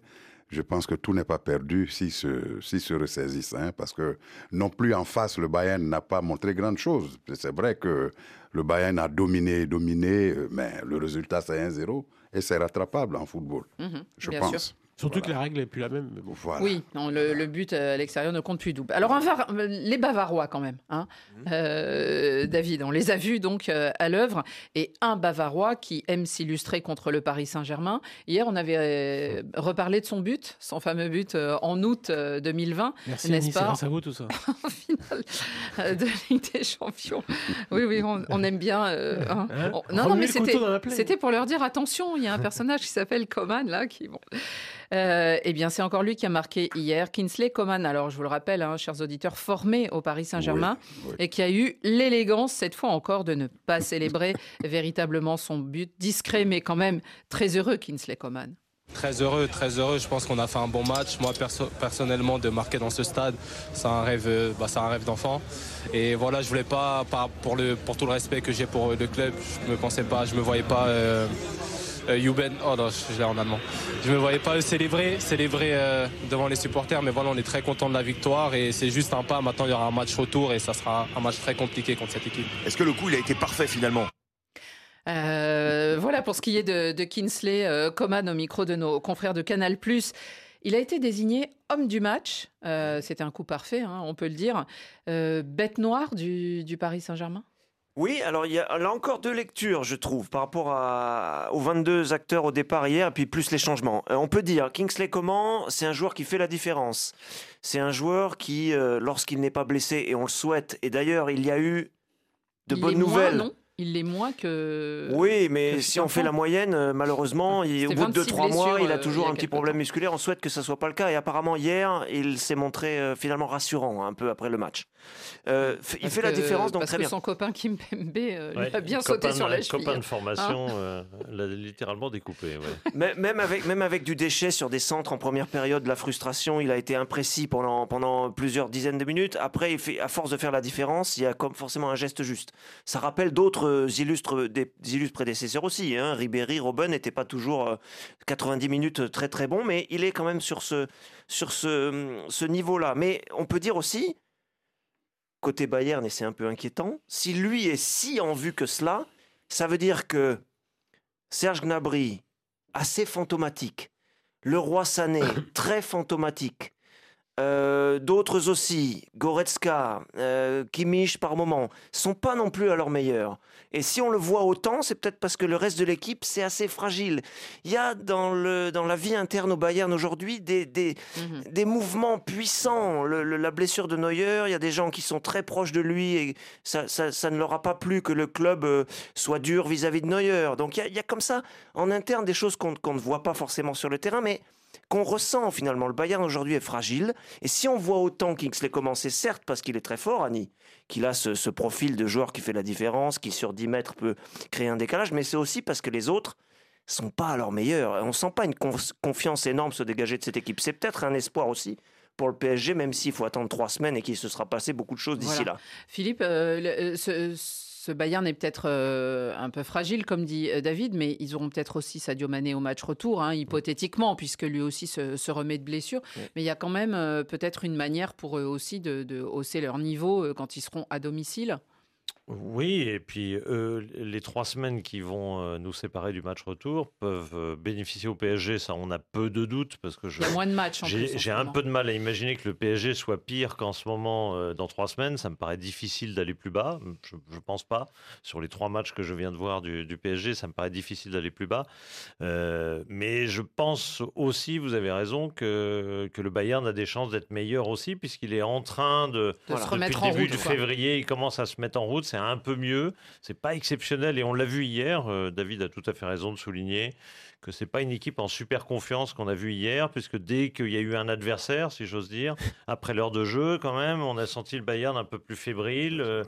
je pense que tout n'est pas perdu s'ils se, s'ils se ressaisissent. hein, parce que non plus en face, le Bayern n'a pas montré grande chose. C'est vrai que le Bayern a dominé, dominé, euh, mais le résultat, c'est 1-0 et c'est rattrapable en football, Mhm, je pense. sûr. Surtout que la règle n'est plus la même. Mais bon. Voilà. Oui, non, le, le but à l'extérieur ne compte plus double. Alors, un Var- les Bavarois quand même, hein. Euh, David, on les a vus donc euh, à l'œuvre, et un Bavarois qui aime s'illustrer contre le Paris Saint-Germain. Hier, on avait euh, reparlé de son but, son fameux but euh, en août euh, 2020, Merci, n'est-ce Annie, c'est pas grâce à vous tout ça. en finale euh, de Ligue des Champions. Oui, oui, on, on aime bien. euh, hein. Hein On- non, non, mais c'était pour leur dire attention, il y a un personnage qui s'appelle Coman là, qui bon. Euh, eh bien, c'est encore lui qui a marqué hier. Kinsley Coman, alors je vous le rappelle, hein, chers auditeurs, formé au Paris Saint-Germain Oui, oui. et qui a eu l'élégance, cette fois encore, de ne pas célébrer véritablement son but. Discret, mais quand même très heureux, Kinsley Coman. Très heureux, très heureux. Je pense qu'on a fait un bon match. Moi, perso- personnellement, de marquer dans ce stade, c'est un rêve, euh, bah, c'est un rêve d'enfant. Et voilà, je voulais pas, par- pour, le, pour tout le respect que j'ai pour le club, je me pensais pas, je me voyais pas. Euh, Juben, oh non, je l'ai en allemand. Je me voyais pas célébrer, célébrer euh, devant les supporters, mais voilà, on est très content de la victoire et c'est juste un pas. Maintenant, il y aura un match retour et ça sera un match très compliqué contre cette équipe. Est-ce que le coup, il a été parfait finalement? Euh, voilà pour ce qui est de, de Kinsley euh, Coman au micro de nos confrères de Canal+. Il a été désigné homme du match. Euh, C'était un coup parfait, hein, on peut le dire. Euh, bête noire du, du Paris Saint-Germain? Oui, alors il y a là encore deux lectures, je trouve, par rapport à, aux 22 acteurs au départ hier, et puis plus les changements. Euh, on peut dire, Kingsley Coman, c'est un joueur qui fait la différence. C'est un joueur qui, euh, lorsqu'il n'est pas blessé, et on le souhaite, et d'ailleurs il y a eu de Il bonnes moins, nouvelles. Il l'est moins que. Oui, mais que si on fait la moyenne, euh, malheureusement, il- au bout de 26 2-3 mois, il a euh, toujours il un petit problème musculaire. On souhaite que ça soit pas le cas. Et apparemment, hier, il s'est montré euh, finalement rassurant un peu après le match. Euh, il fait la que- différence, donc Parce très que bien. son copain Kim Pembe euh, lui Ouais, a bien copain sauté sur la cheville. Copain de formation, Hein euh, l'a littéralement découpé. ouais. Mais- Même avec, même avec du déchet sur des centres en première période, de la frustration, il a été imprécis pendant, pendant plusieurs dizaines de minutes. Après, il fait, à force de faire la différence, il y a comme forcément un geste juste. Ça rappelle d'autres euh, illustres, des, des illustres prédécesseurs aussi. Hein. Ribéry, Robben n'était pas toujours euh, 90 minutes très très bon, mais il est quand même sur ce, sur ce, ce niveau-là. Mais on peut dire aussi, côté Bayern, et c'est un peu inquiétant, si lui est si en vue que cela, ça veut dire que Serge Gnabry, assez fantomatique, le roi Sané, très fantomatique, euh, d'autres aussi, Goretzka, euh, Kimmich par moment, sont pas non plus à leur meilleur. Et si on le voit autant, c'est peut-être parce que le reste de l'équipe, c'est assez fragile. Il y a dans, le, dans la vie interne au Bayern aujourd'hui des, des, Mhm. des mouvements puissants. Le- le- la blessure de Neuer, il y a des gens qui sont très proches de lui et ça, ça- ça ne leur a pas plu que le club euh, soit dur vis-à-vis de Neuer. Donc il y a, il y a comme ça en interne des choses qu'on qu'on ne voit pas forcément sur le terrain, mais qu'on ressent finalement. Le Bayern aujourd'hui est fragile. Et si on voit autant Kingsley commencer, certes parce qu'il est très fort, Annie, qu'il a ce, ce profil de joueur qui fait la différence, qui sur 10 mètres peut créer un décalage, mais c'est aussi parce que les autres sont pas à leur meilleur. On sent pas une conf- confiance énorme se dégager de cette équipe. C'est peut-être un espoir aussi pour le PSG, même s'il faut attendre trois semaines et qu'il se sera passé beaucoup de choses d'ici Voilà. là. Philippe, euh, le- euh, ce, ce Bayern est peut-être euh, un peu fragile, comme dit euh, David, mais ils auront peut-être aussi Sadio Mané au match retour, hein, hypothétiquement, puisque lui aussi se, se remet de blessure. Mais il y a quand même euh, peut-être une manière pour eux aussi de, de hausser leur niveau quand ils seront à domicile. Oui, et puis euh, les trois semaines qui vont euh, nous séparer du match retour peuvent euh, bénéficier au PSG. Ça, on a peu de doutes parce que je, Il y a moins de matchs j'ai, un peu de mal à imaginer que le PSG soit pire qu'en ce moment euh, dans trois semaines. Ça me paraît difficile d'aller plus bas. Je ne pense pas. Sur les trois matchs que je viens de voir du, du PSG, ça me paraît difficile d'aller plus bas. Mais je pense aussi, vous avez raison, que, que le Bayern a des chances d'être meilleur aussi, puisqu'il est en train de, De se depuis remettre le en début route, de quoi. février, il commence à se mettre en route. C'est un peu mieux. C'est pas exceptionnel et on l'a vu hier. euh, David a tout à fait raison de souligner que c'est pas une équipe en super confiance qu'on a vu hier, puisque dès qu'il y a eu un adversaire, si j'ose dire, après l'heure de jeu, quand même, on a senti le Bayern un peu plus fébrile. euh,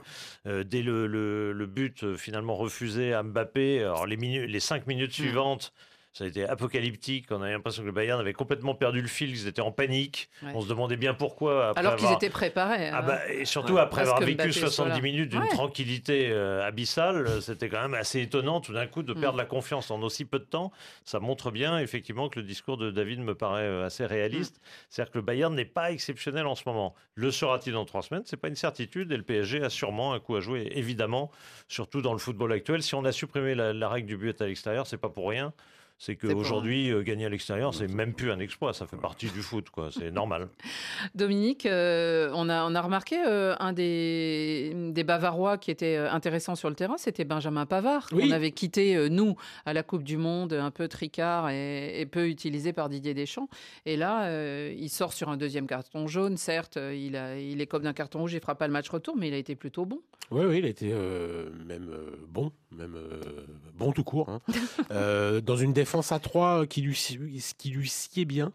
euh, dès le, le- le but finalement refusé à Mbappé, alors les, minutes, les cinq minutes suivantes. Ça a été apocalyptique. On avait l'impression que le Bayern avait complètement perdu le fil, qu'ils étaient en panique. Ouais. On se demandait bien pourquoi. après Alors qu'ils étaient préparés. Ah hein. bah, et surtout Ouais. après avoir vécu Mbappé soit 70 là. minutes d'une Ouais. tranquillité euh, abyssale, euh, c'était quand même assez étonnant tout d'un coup de Mm. perdre la confiance en aussi peu de temps. Ça montre bien effectivement que le discours de David me paraît euh, assez réaliste. Mm. C'est-à-dire que le Bayern n'est pas exceptionnel en ce moment. Le sera-t-il dans trois semaines? C'est pas une certitude et le PSG a sûrement un coup à jouer, évidemment, surtout dans le football actuel. Si on a supprimé la, la règle du but à l'extérieur, c'est pas pour rien. C'est pour qu'aujourd'hui, euh, gagner à l'extérieur, c'est même plus un exploit, ça fait partie du foot, quoi. C'est normal. Dominique, euh, on, a, on a remarqué euh, un des, des Bavarois qui était intéressant sur le terrain, c'était Benjamin Pavard. Oui. On avait quitté, euh, nous, à la Coupe du Monde, un peu tricard et, et peu utilisé par Didier Deschamps. Et là, euh, il sort sur un deuxième carton jaune. Certes, il, a, il est comme d'un carton rouge, il fera pas le match retour, mais il a été plutôt bon. Oui, oui, il a été euh, même euh, bon, même euh, bon tout court. hein. Euh, dans une défense à 3 qui lui, qui lui sied bien.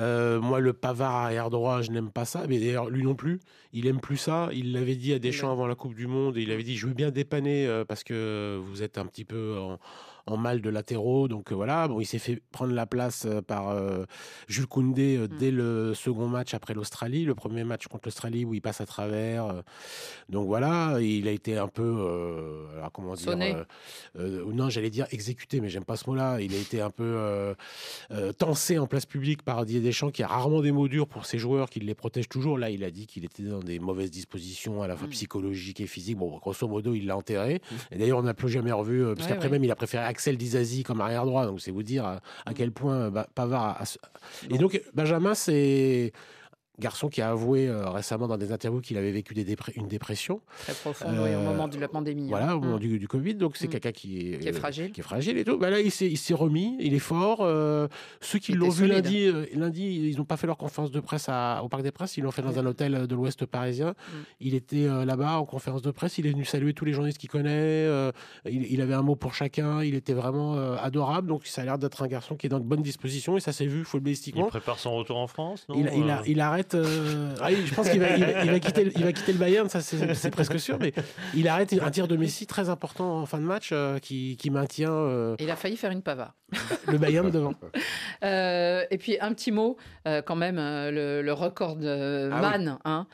Euh, moi, le Pavard arrière droit, je n'aime pas ça. Mais d'ailleurs, lui non plus, il aime plus ça. Il l'avait dit à Deschamps avant la Coupe du Monde. Et il avait dit Je veux bien dépanner euh, parce que vous êtes un petit peu en, en mal de latéraux. Donc voilà, bon, il s'est fait prendre la place par Jules Koundé euh, dès le second match après l'Australie, le premier match contre l'Australie où il passe à travers. donc voilà, il a été un peu, alors comment dire, non, j'allais dire exécuté, mais j'aime pas ce mot-là. Il a été un peu tensé en place publique par Didier Deschamps, qui a rarement des mots durs pour ses joueurs, qui les protège toujours. Là, il a dit qu'il était dans des mauvaises dispositions, à la fois psychologiques et physiques. Bon, grosso modo, il l'a enterré. Et d'ailleurs, on n'a plus jamais revu, parce Ouais, qu'après ouais. même, il a préféré Axel Dizazi comme arrière droit. Donc, c'est vous dire à, à Mm. quel point euh, bah, Pavard a- Et donc, Benjamin, c'est garçon qui a avoué euh, récemment dans des interviews qu'il avait vécu des une dépression. Très profonde, oui, au Euh, moment de la pandémie. hein. Voilà, au moment Mm. du, du Covid. Donc, c'est Mm. quelqu'un qui est, Qui est fragile. qui est fragile et tout. Bah là, il s'est, il s'est remis, il est fort. Euh, ceux qui Il l'ont vu solide. lundi, euh, lundi, ils n'ont pas fait leur conférence de presse à- au Parc des Princes, ils l'ont fait dans un hôtel de l'Ouest parisien. Mm. Il était euh, là-bas en conférence de presse, il est venu saluer tous les journalistes qu'il connaît. euh, il, il avait un mot pour chacun, il était vraiment euh, adorable. Donc, ça a l'air d'être un garçon qui est dans de bonnes dispositions et ça s'est vu Il footballistiquement. prépare son retour en France, non Il, il a- il arrête. Euh, ah je pense qu'il va, il va- il va quitter, le- il va quitter le Bayern, ça c'est presque sûr. Mais il arrête un tir de Messi très important en fin de match euh, qui, qui maintient euh, Il a failli faire une pavard. le Bayern devant. Et puis un petit mot, quand même, le, le record de Ah man. hein.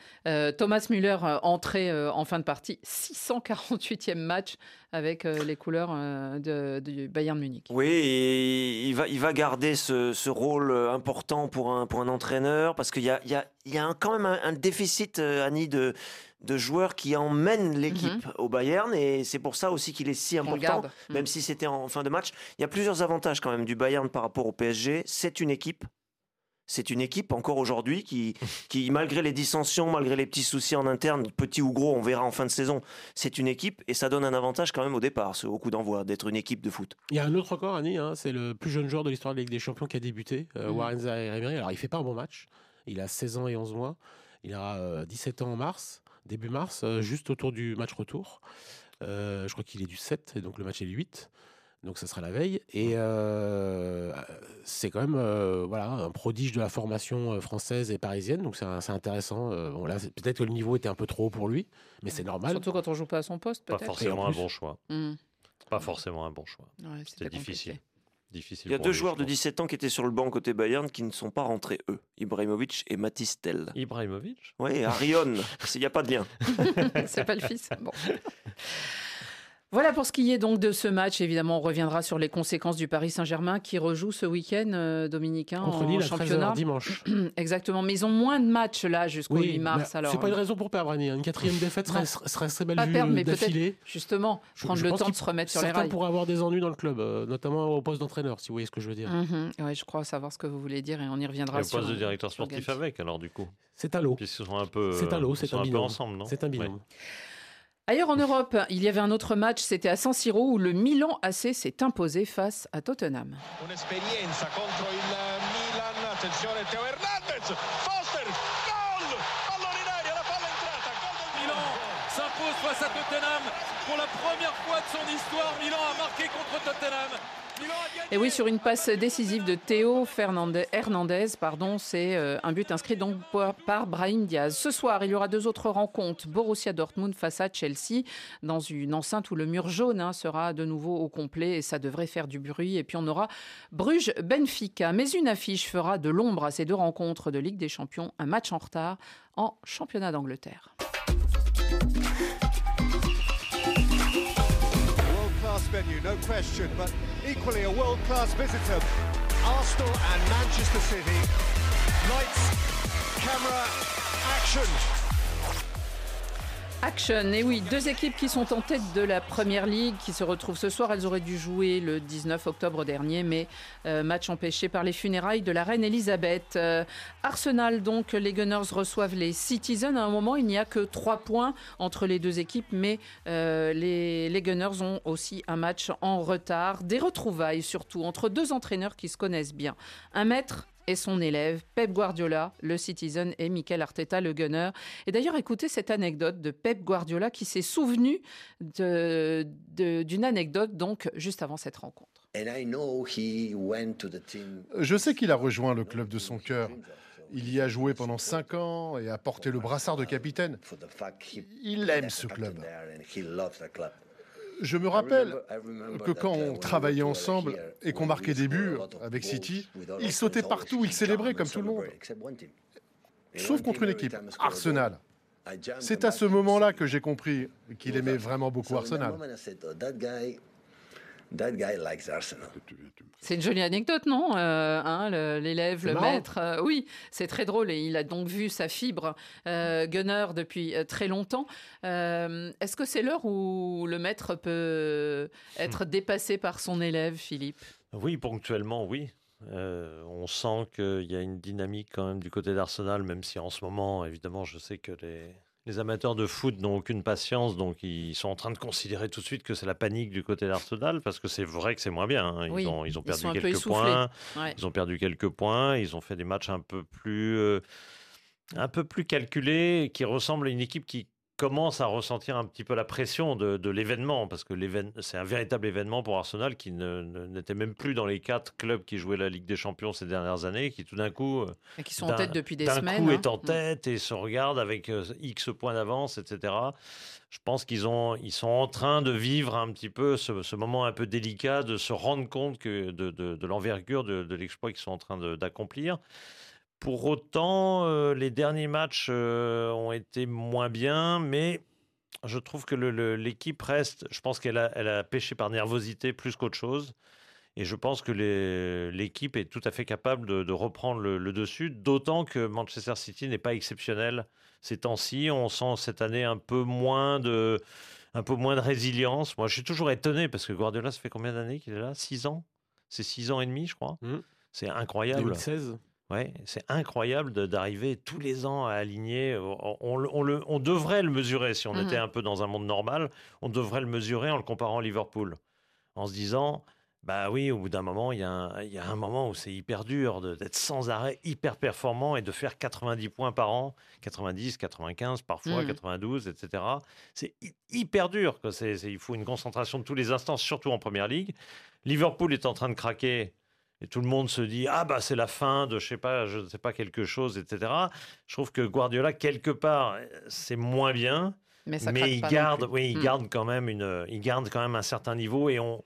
Thomas Müller entré en fin de partie, 648e match avec euh, les couleurs euh, de, du Bayern Munich. Oui, et il va, il va garder ce, ce rôle euh, important pour un, pour un entraîneur parce qu'il y a, il y a, il y a un- quand même un, un déficit, Annie, de, de joueurs qui emmènent l'équipe au Bayern et c'est pour ça aussi qu'il est si important, garde. Mhm. même si c'était en fin de match. Il y a plusieurs avantages quand même du Bayern par rapport au PSG. C'est une équipe. C'est une équipe encore aujourd'hui qui, qui, malgré les dissensions, malgré les petits soucis en interne, petits ou gros, on verra en fin de saison, c'est une équipe et ça donne un avantage quand même au départ, ce- au coup d'envoi, d'être une équipe de foot. Il y a un autre record, Annie, hein, c'est le plus jeune joueur de l'histoire de la Ligue des Champions qui a débuté, euh, Mhm. Warren Zaïre-Emery. Alors, il fait pas un bon match. Il a 16 ans et 11 mois. Il aura euh, 17 ans en mars, début mars, euh, juste autour du match retour. Euh, je crois qu'il est du 7, et donc le match est du 8. Donc ça sera la veille. Et euh, c'est quand même euh, voilà, un prodige de la formation euh, française et parisienne. Donc c'est intéressant. Euh, bon, là, peut-être que le niveau était un peu trop haut pour lui, mais c'est normal. Surtout quand on joue pas à son poste, Pas peut-être. forcément Et en un bon choix. Mm. Pas forcément un bon choix. Ouais, C'était difficile. difficile. Il y a deux lui, joueurs de pense. 17 ans qui étaient sur le banc côté Bayern qui ne sont pas rentrés, eux. Ibrahimovic et Mathis Tel. Ibrahimovic? Oui, Arion. Il n'y a pas de lien. C'est pas le fils. Bon. Voilà pour ce qui est donc de ce match. Évidemment, on reviendra sur les conséquences du Paris Saint-Germain qui rejoue ce week-end euh, dominicain Contre en Lille à 13h championnat. dimanche. Exactement. Mais ils ont moins de matchs là jusqu'au 8 mars. mais Alors, c'est pas une raison pour perdre, Annie. Une quatrième défaite serait, serait assez mal pas vue perdre, mais d'affilée. peut-être justement prendre je le temps de se remettre sur les Certains rails. pourraient avoir des ennuis dans le club, euh, notamment au poste d'entraîneur, si vous voyez ce que je veux dire. Mhm. Ouais, je crois savoir ce que vous voulez dire et on y Et reviendra au sur. poste de directeur sportif avec, alors du coup. C'est un lot. Puisqu'ils sont un peu. C'est un lot, ils c'est un binôme. ensemble, non? C'est un binôme. Ailleurs en Europe, il y avait un autre match, c'était à San Siro où le Milan AC s'est imposé face à Tottenham. Un'esperienza contro il Milan, attenzione Teo Hernandez, Foster, gol! Pallone in aria, la palla è entrata, gol del Milan s'impose face à Tottenham pour la première fois de son histoire. Milan a marqué contre Tottenham. Et oui, sur une passe décisive de Théo Hernandez, pardon, c'est euh, un but inscrit donc par, Brahim Diaz. Ce soir, il y aura deux autres rencontres. Borussia Dortmund face à Chelsea, dans une enceinte où le mur jaune hein, sera de nouveau au complet et ça devrait faire du bruit. Et puis on aura Bruges-Benfica. Mais une affiche fera de l'ombre à ces deux rencontres de Ligue des Champions, un match en retard en championnat d'Angleterre. Venue, no question, but equally a world-class visitor. Arsenal and Manchester City. Lights, camera, action. Action, et oui, deux équipes qui sont en tête de la Première Ligue, qui se retrouvent ce soir. Elles auraient dû jouer le 19 octobre dernier, mais euh, match empêché par les funérailles de la reine Elisabeth. Euh, Arsenal, donc, les Gunners reçoivent les Citizens. À un moment, il n'y a que trois points entre les deux équipes, mais euh, les, les Gunners ont aussi un match en retard. Des retrouvailles, surtout, entre deux entraîneurs qui se connaissent bien. Un maître et son élève, Pep Guardiola, le Citizen, et Mikel Arteta, le Gunner. Et d'ailleurs, écoutez cette anecdote de Pep Guardiola qui s'est souvenu de- de- d'une anecdote donc juste avant cette rencontre. Je sais qu'il a rejoint le club de son cœur. Il y a joué pendant cinq ans et a porté le brassard de capitaine. Il aime ce club. Je me rappelle que quand on travaillait ensemble et qu'on marquait des buts avec City, il sautait partout, il célébrait comme tout le monde. Sauf contre une équipe, Arsenal. C'est à ce moment-là que j'ai compris qu'il aimait vraiment beaucoup Arsenal. C'est une jolie anecdote, non Euh, hein, L'élève, le maître. euh, oui, c'est très drôle et il a donc vu sa fibre euh, Gunner depuis très longtemps. Euh, Est-ce que c'est l'heure où le maître peut être dépassé par son élève, Philippe? Oui, ponctuellement, oui. Euh, on sent qu'il y a une dynamique quand même du côté d'Arsenal, même si en ce moment, évidemment, je sais que les, les amateurs de foot n'ont aucune patience, donc ils sont en train de considérer tout de suite que c'est la panique du côté d'Arsenal, parce que c'est vrai que c'est moins bien. hein. Ils, Oui, ont, ils ont ils perdu quelques points. Ouais. Ils ont perdu quelques points. Ils ont fait des matchs un peu plus, euh, un peu plus calculés, qui ressemblent à une équipe qui commence à ressentir un petit peu la pression de, de l'événement, parce que c'est un véritable événement pour Arsenal qui n'était même plus dans les quatre clubs qui jouaient la Ligue des Champions ces dernières années, qui tout d'un coup, euh, Et qui sont en tête depuis des d'un semaines, coup hein. est en Mm. tête et se regarde avec euh, X points d'avance, etc. Je pense qu'ils ils sont en train de vivre un petit peu ce, ce moment un peu délicat, de se rendre compte que de, de- de l'envergure de, l'exploit qu'ils sont en train d'accomplir. Pour autant, euh, les derniers matchs euh, ont été moins bien, mais je trouve que l'équipe reste. Je pense qu'elle a, elle a pêché par nervosité plus qu'autre chose. Et je pense que l'équipe est tout à fait capable de, de reprendre le, le dessus, d'autant que Manchester City n'est pas exceptionnel ces temps-ci. On sent cette année un peu moins de, un peu moins de résilience. Moi, je suis toujours étonné parce que Guardiola, ça fait combien d'années qu'il est là? Six ans? C'est six ans et demi, je crois. C'est incroyable. 2016. Ouais, c'est incroyable d'arriver tous les ans à aligner. On, on on le- on devrait le mesurer si on Mhm. était un peu dans un monde normal. On devrait le mesurer en le comparant à Liverpool, en se disant. Bah oui, au bout d'un moment, il y, a un- il y a un moment où c'est hyper dur d'être sans arrêt hyper performant et de faire 90 points par an, 90, 95 parfois, Mhm. 92, etc. C'est hy- hyper dur. quoi. C'est- c'est- il faut une concentration de tous les instants, surtout en première ligue. Liverpool est en train de craquer et tout le monde se dit ah bah c'est la fin de je sais pas je ne sais pas quelque chose etc je trouve que Guardiola quelque part c'est moins bien Mais ça craque il garde oui il Hmm. garde quand même une il garde quand même un certain niveau et on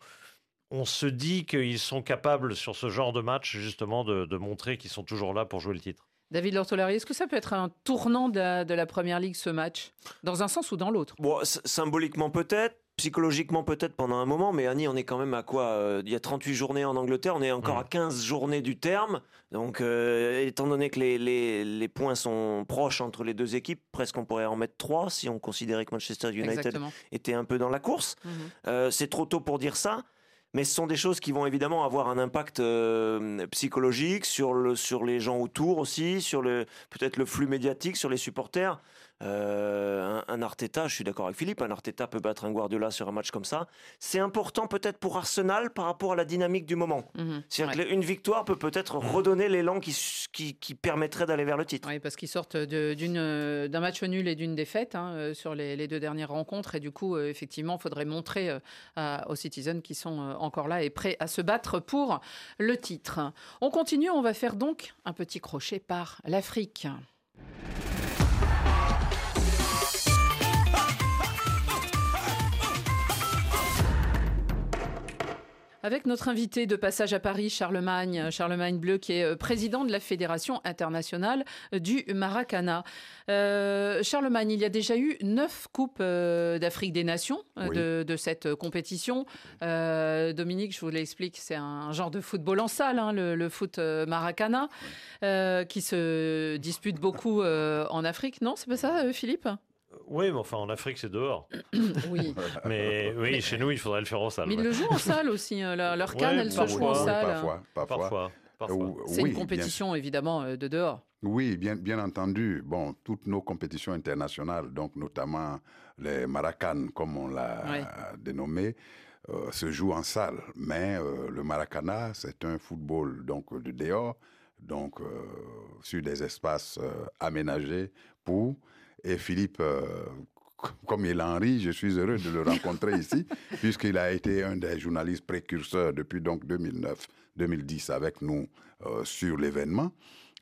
on se dit qu'ils sont capables sur ce genre de match justement de, de montrer qu'ils sont toujours là pour jouer le titre. David Lortolari, est-ce que ça peut être un tournant de la, de la Première Ligue, ce match? Dans un sens ou dans l'autre? Bon, symboliquement peut-être, psychologiquement peut-être pendant un moment, mais Annie, on est quand même à quoi euh, Il y a 38 journées en Angleterre, on est encore à 15 journées du terme. Donc, euh, étant donné que les, les- les points sont proches entre les deux équipes, presque on pourrait en mettre 3 si on considérait que Manchester United Exactement. était un peu dans la course. Mhm. Euh, c'est trop tôt pour dire ça. Mais ce sont des choses qui vont évidemment avoir un impact euh, psychologique sur, le, sur les gens autour aussi, sur le peut-être le flux médiatique, sur les supporters. Euh, un, Arteta, je suis d'accord avec Philippe, un Arteta peut battre un Guardiola sur un match comme ça. C'est important peut-être pour Arsenal par rapport à la dynamique du moment. Mhm. C'est-à-dire qu'une victoire peut peut-être redonner l'élan qui, qui, permettrait d'aller vers le titre. Oui, parce qu'ils sortent d'un match nul et d'une défaite hein, euh, sur les, deux dernières rencontres. Et du coup, euh, effectivement, il faudrait montrer aux Citizens qui sont encore là et prêts à se battre pour le titre. On continue, on va faire donc un petit crochet par l'Afrique. Avec notre invité de passage à Paris, Charlemagne, Charlemagne Bleu, qui est euh, président de la Fédération internationale euh, du Maracana. Euh, Charlemagne, il y a déjà eu neuf Coupes d'Afrique des Nations de, cette compétition. Dominique, je vous l'explique, c'est un genre de football en salle, hein, le, foot Maracana, qui se dispute beaucoup en Afrique. Non, c'est pas ça, Philippe? Oui, mais enfin en Afrique c'est dehors. oui. Mais oui, chez nous il faudrait le faire en salle. Mais ils le jouent en salle aussi. Hein. Leur, canne, elle se joue en salle. Parfois, parfois. parfois. c'est une compétition évidemment euh, de dehors. Oui, bien, bien entendu. Bon, toutes nos compétitions internationales, donc notamment les Maracan, comme on l'a dénommé, euh, se jouent en salle. Mais euh, le Maracana, c'est un football donc de dehors, donc sur des espaces aménagés pour et Philippe, euh, comme il en rit, je suis heureux de le rencontrer ici, puisqu'il a été un des journalistes précurseurs depuis donc 2009-2010 avec nous euh, sur l'événement.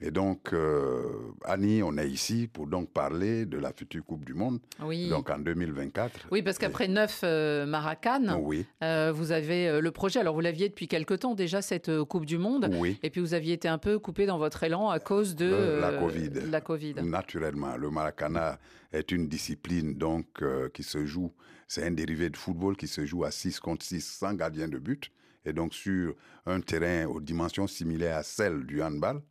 Et donc, euh, Annie, on est ici pour donc parler de la future Coupe du Monde. Oui. Donc en 2024. Oui, parce qu'après neuf euh, Maracan, oui. Euh, vous avez le projet. Alors vous l'aviez depuis quelque temps déjà cette Coupe du Monde. Oui. Et puis vous aviez été un peu coupé dans votre élan à cause de la Covid. La COVID. Naturellement, le Maracana est une discipline donc qui se joue. C'est un dérivé de football qui se joue à 6 contre 6 sans gardien de but et donc sur un terrain aux dimensions similaires à celles du handball.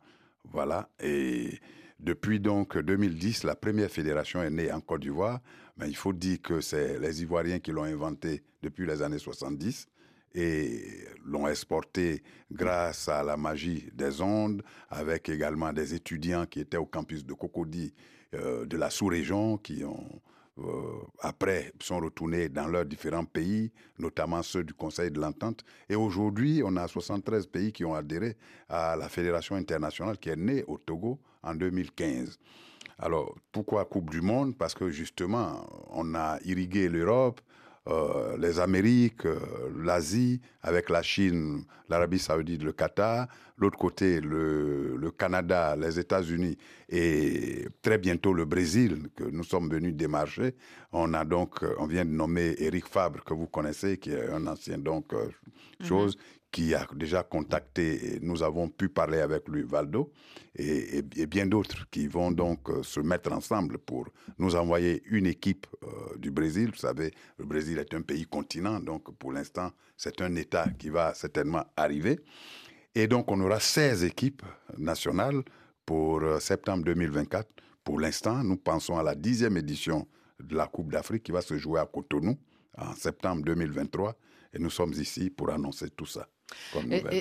Voilà. Et depuis donc 2010, la première fédération est née en Côte d'Ivoire. Mais il faut dire que c'est les Ivoiriens qui l'ont inventée depuis les années 70 et l'ont exporté grâce à la magie des ondes, avec également des étudiants qui étaient au campus de Cocody euh, de la sous-région, qui ont euh, après sont retournés dans leurs différents pays, notamment ceux du Conseil de l'Entente. Et aujourd'hui, on a 73 pays qui ont adhéré à la Fédération internationale qui est née au Togo en 2015. Alors, pourquoi Coupe du Monde? Parce que justement, on a irrigué l'Europe, euh, les Amériques, euh, l'Asie, avec la Chine, l'Arabie saoudite, le Qatar, l'autre côté le, le, Canada, les États-Unis et très bientôt le Brésil que nous sommes venus démarcher. On a donc, euh, on vient de nommer Eric Fabre que vous connaissez, qui est un ancien donc mhm. chose, qui a déjà contacté, et nous avons pu parler avec lui, Valdo, et, bien d'autres qui vont donc euh, se mettre ensemble pour nous envoyer une équipe euh, du Brésil. Vous savez, le Brésil est un pays continent, donc pour l'instant, c'est un État qui va certainement arriver. Et donc, on aura 16 équipes nationales pour euh, septembre 2024. Pour l'instant, nous pensons à la dixième édition de la Coupe d'Afrique qui va se jouer à Cotonou en septembre 2023. Et nous sommes ici pour annoncer tout ça.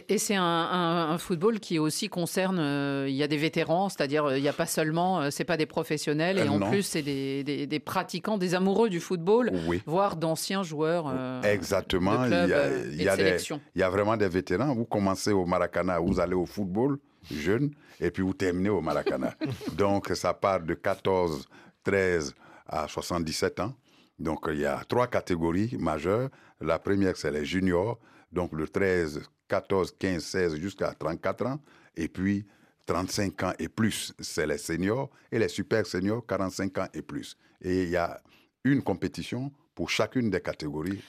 Et, c'est un, football qui aussi concerne, euh, il y a des vétérans, c'est-à-dire euh, il n'y a pas seulement, euh, c'est pas des professionnels, et en plus c'est des, pratiquants, des amoureux du football, voire d'anciens joueurs. Exactement, il, y a, il y a vraiment des vétérans. Vous commencez au Maracana, vous allez au football jeune, et puis vous terminez au Maracana. Donc ça part de 14, 13 à 77 ans. Donc il y a trois catégories majeures. La première, c'est les juniors donc le 13, 14, 15, 16 jusqu'à 34 ans. Et puis 35 ans et plus, c'est les seniors. Et les super seniors, 45 ans et plus. Et il y a une compétition pour chacune des catégories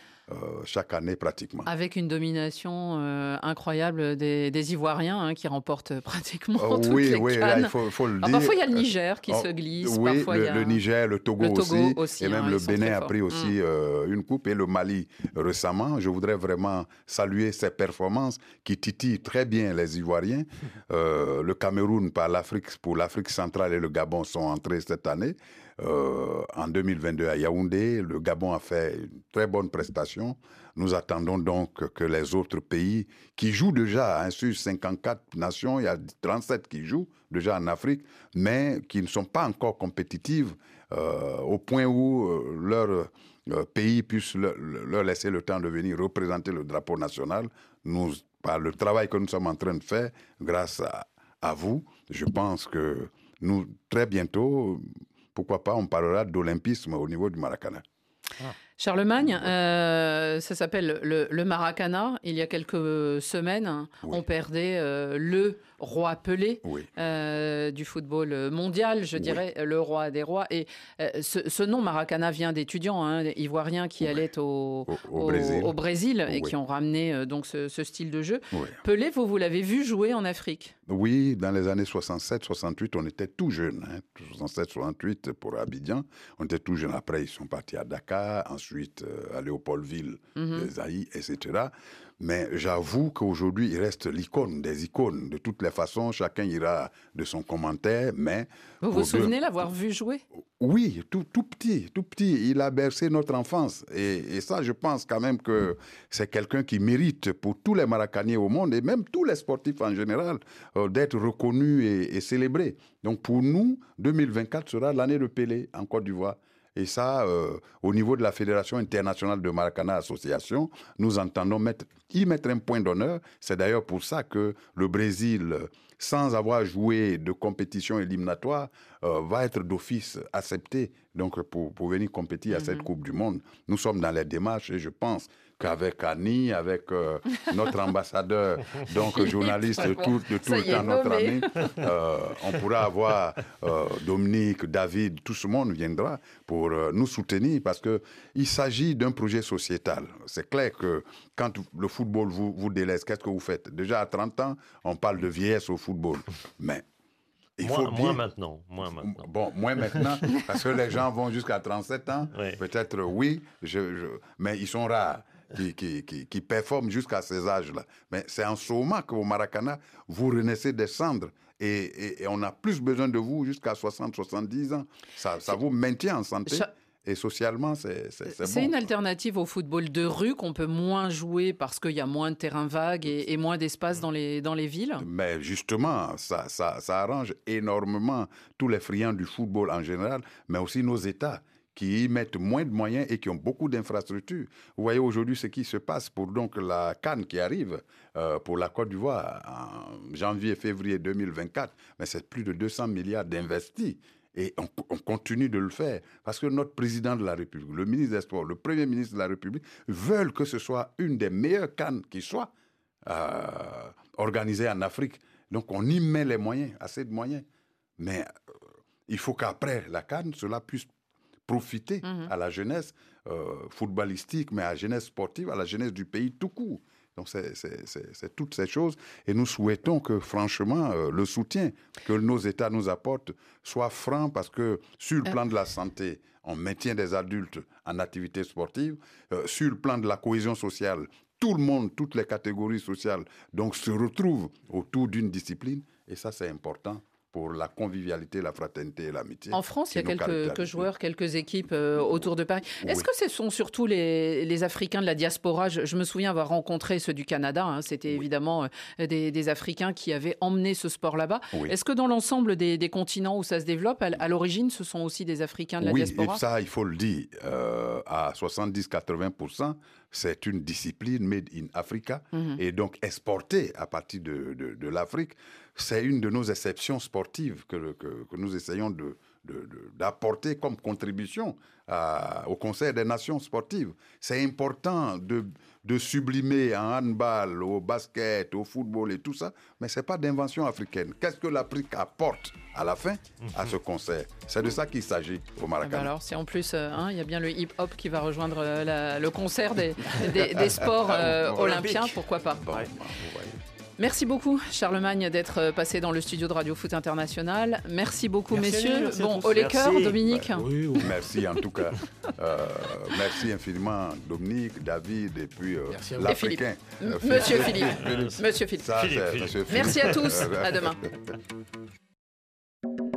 chaque année pratiquement. Avec une domination euh, incroyable des, Ivoiriens hein, qui remportent pratiquement oh, toutes oui, les oui, il faut, le dire. Parfois il y a le Niger qui se glisse. Oui, parfois, le, il y a... le, Niger, le Togo, aussi, et même hein, le Bénin a pris aussi mm. euh, une coupe et le Mali récemment. Je voudrais vraiment saluer ces performances qui titillent très bien les Ivoiriens. le Cameroun par l'Afrique pour l'Afrique centrale et le Gabon sont entrés cette année. En 2022 à Yaoundé. Le Gabon a fait une très bonne prestation. Nous attendons donc que les autres pays qui jouent déjà, hein, sur 54 nations, il y a 37 qui jouent déjà en Afrique, mais qui ne sont pas encore compétitives au point où leur pays puisse leur laisser le temps de venir représenter le drapeau national. Nous, par le travail que nous sommes en train de faire, grâce à, vous, je pense que nous, très bientôt, pourquoi pas, on parlera d'olympisme au niveau du Maracana. Ah. Charlemagne, euh, ça s'appelle le, le, Maracana. Il y a quelques semaines, on perdait euh, le roi Pelé euh, du football mondial, je dirais, le roi des rois. Et ce, nom Maracana vient d'étudiants hein, ivoiriens qui allaient au, au, Brésil. et qui ont ramené donc ce, style de jeu. Pelé, vous, vous l'avez vu jouer en Afrique? Oui, dans les années 67-68, on était tout jeunes. Hein, 67-68 pour Abidjan, on était tout jeunes. Après, ils sont partis à Dakar, ensuite euh, à Léopoldville, mm etc. Mais j'avoue qu'aujourd'hui, il reste l'icône des icônes. De toutes les façons, chacun ira de son commentaire, mais... Vous vous souvenez l'avoir vu jouer? Oui, tout, tout, petit, tout petit. Il a bercé notre enfance. Et, ça, je pense quand même que c'est quelqu'un qui mérite pour tous les Maracaniers au monde, et même tous les sportifs en général, euh, d'être reconnu et, et célébré. Donc pour nous, 2024 sera l'année de Pelé en Côte d'Ivoire. Et ça, euh, au niveau de la Fédération internationale de Maracana Association, nous entendons mettre, y mettre un point d'honneur. C'est d'ailleurs pour ça que le Brésil, sans avoir joué de compétition éliminatoire, euh, va être d'office accepté donc pour, pour venir compétir à cette mm-hmm. Coupe du Monde. Nous sommes dans les démarches et je pense qu'avec Annie, avec euh, notre ambassadeur, donc journaliste de tout, de tout le temps, notre ami, euh, on pourra avoir euh, Dominique, David, tout ce monde viendra pour nous soutenir parce qu'il s'agit d'un projet sociétal. C'est clair que quand le football vous, vous délaisse, qu'est-ce que vous faites? Déjà à 30 ans, on parle de vieillesse au football. Mais il moins, faut moins maintenant, moins maintenant. Bon, moins maintenant, parce que les gens vont jusqu'à 37 ans. Peut-être oui, je, mais ils sont rares qui, qui, qui, performent jusqu'à ces âges-là. Mais c'est en moment qu'au Maracana, vous renaissez des cendres. Et, et, on a plus besoin de vous jusqu'à 60, 70 ans. Ça, ça vous maintient en santé. Et socialement, c'est bon. C'est une alternative au football de rue qu'on peut moins jouer parce qu'il y a moins de terrain vague et, moins d'espace dans les, dans les villes Mais justement, ça, ça, ça arrange énormément tous les friands du football en général, mais aussi nos États qui y mettent moins de moyens et qui ont beaucoup d'infrastructures. Vous voyez aujourd'hui ce qui se passe pour donc la Cannes qui arrive euh, pour la Côte d'Ivoire en janvier-février 2024, mais c'est plus de 200 milliards d'investis. Et on, continue de le faire parce que notre président de la République, le ministre des Sports, le premier ministre de la République veulent que ce soit une des meilleures cannes qui soit euh, organisée en Afrique. Donc on y met les moyens, assez de moyens. Mais euh, il faut qu'après la canne, cela puisse profiter mhm. à la jeunesse euh, footballistique, mais à la jeunesse sportive, à la jeunesse du pays tout court. Donc c'est toutes ces choses. Et nous souhaitons que, franchement, euh, le soutien que nos États nous apportent soit franc parce que sur le euh. plan de la santé, on maintient des adultes en activité sportive. sur le plan de la cohésion sociale, tout le monde, toutes les catégories sociales, donc se retrouvent autour d'une discipline. Et ça, c'est important pour la convivialité, la fraternité et l'amitié. En France, il y a quelques, joueurs, quelques équipes euh, autour de Paris. Est-ce que ce sont surtout les, Africains de la diaspora? Je, me souviens avoir rencontré ceux du Canada. Hein. C'était évidemment euh, des, Africains qui avaient emmené ce sport là-bas. Est-ce que dans l'ensemble des, continents où ça se développe, à, l'origine, ce sont aussi des Africains de la diaspora? Oui, ça, il faut le dire. Euh, à 70-80%, c'est une discipline made in Africa mhm. et donc exportée à partir de, de l'Afrique c'est une de nos exceptions sportives que, que, nous essayons de, d'apporter comme contribution au Conseil des Nations sportives. C'est important de, de sublimer en handball, au basket, au football et tout ça, mais ce n'est pas d'invention africaine. Qu'est-ce que l'Afrique apporte à la fin à ce concert C'est de ça qu'il s'agit au Maracana. alors, c'est en plus, euh, hein, il y a bien le hip-hop qui va rejoindre euh, le concert des, des, sports euh, olympiens, pourquoi pas? Merci beaucoup, Charlemagne, d'être euh, passé dans le studio de Radio Foot International. Merci beaucoup, messieurs. bon, au cœur, Dominique. Bah, oui, merci en tout cas. Euh, merci infiniment, Dominique, David et puis euh, l'Africain. Monsieur Philippe. Monsieur Philippe. Merci à tous. À demain.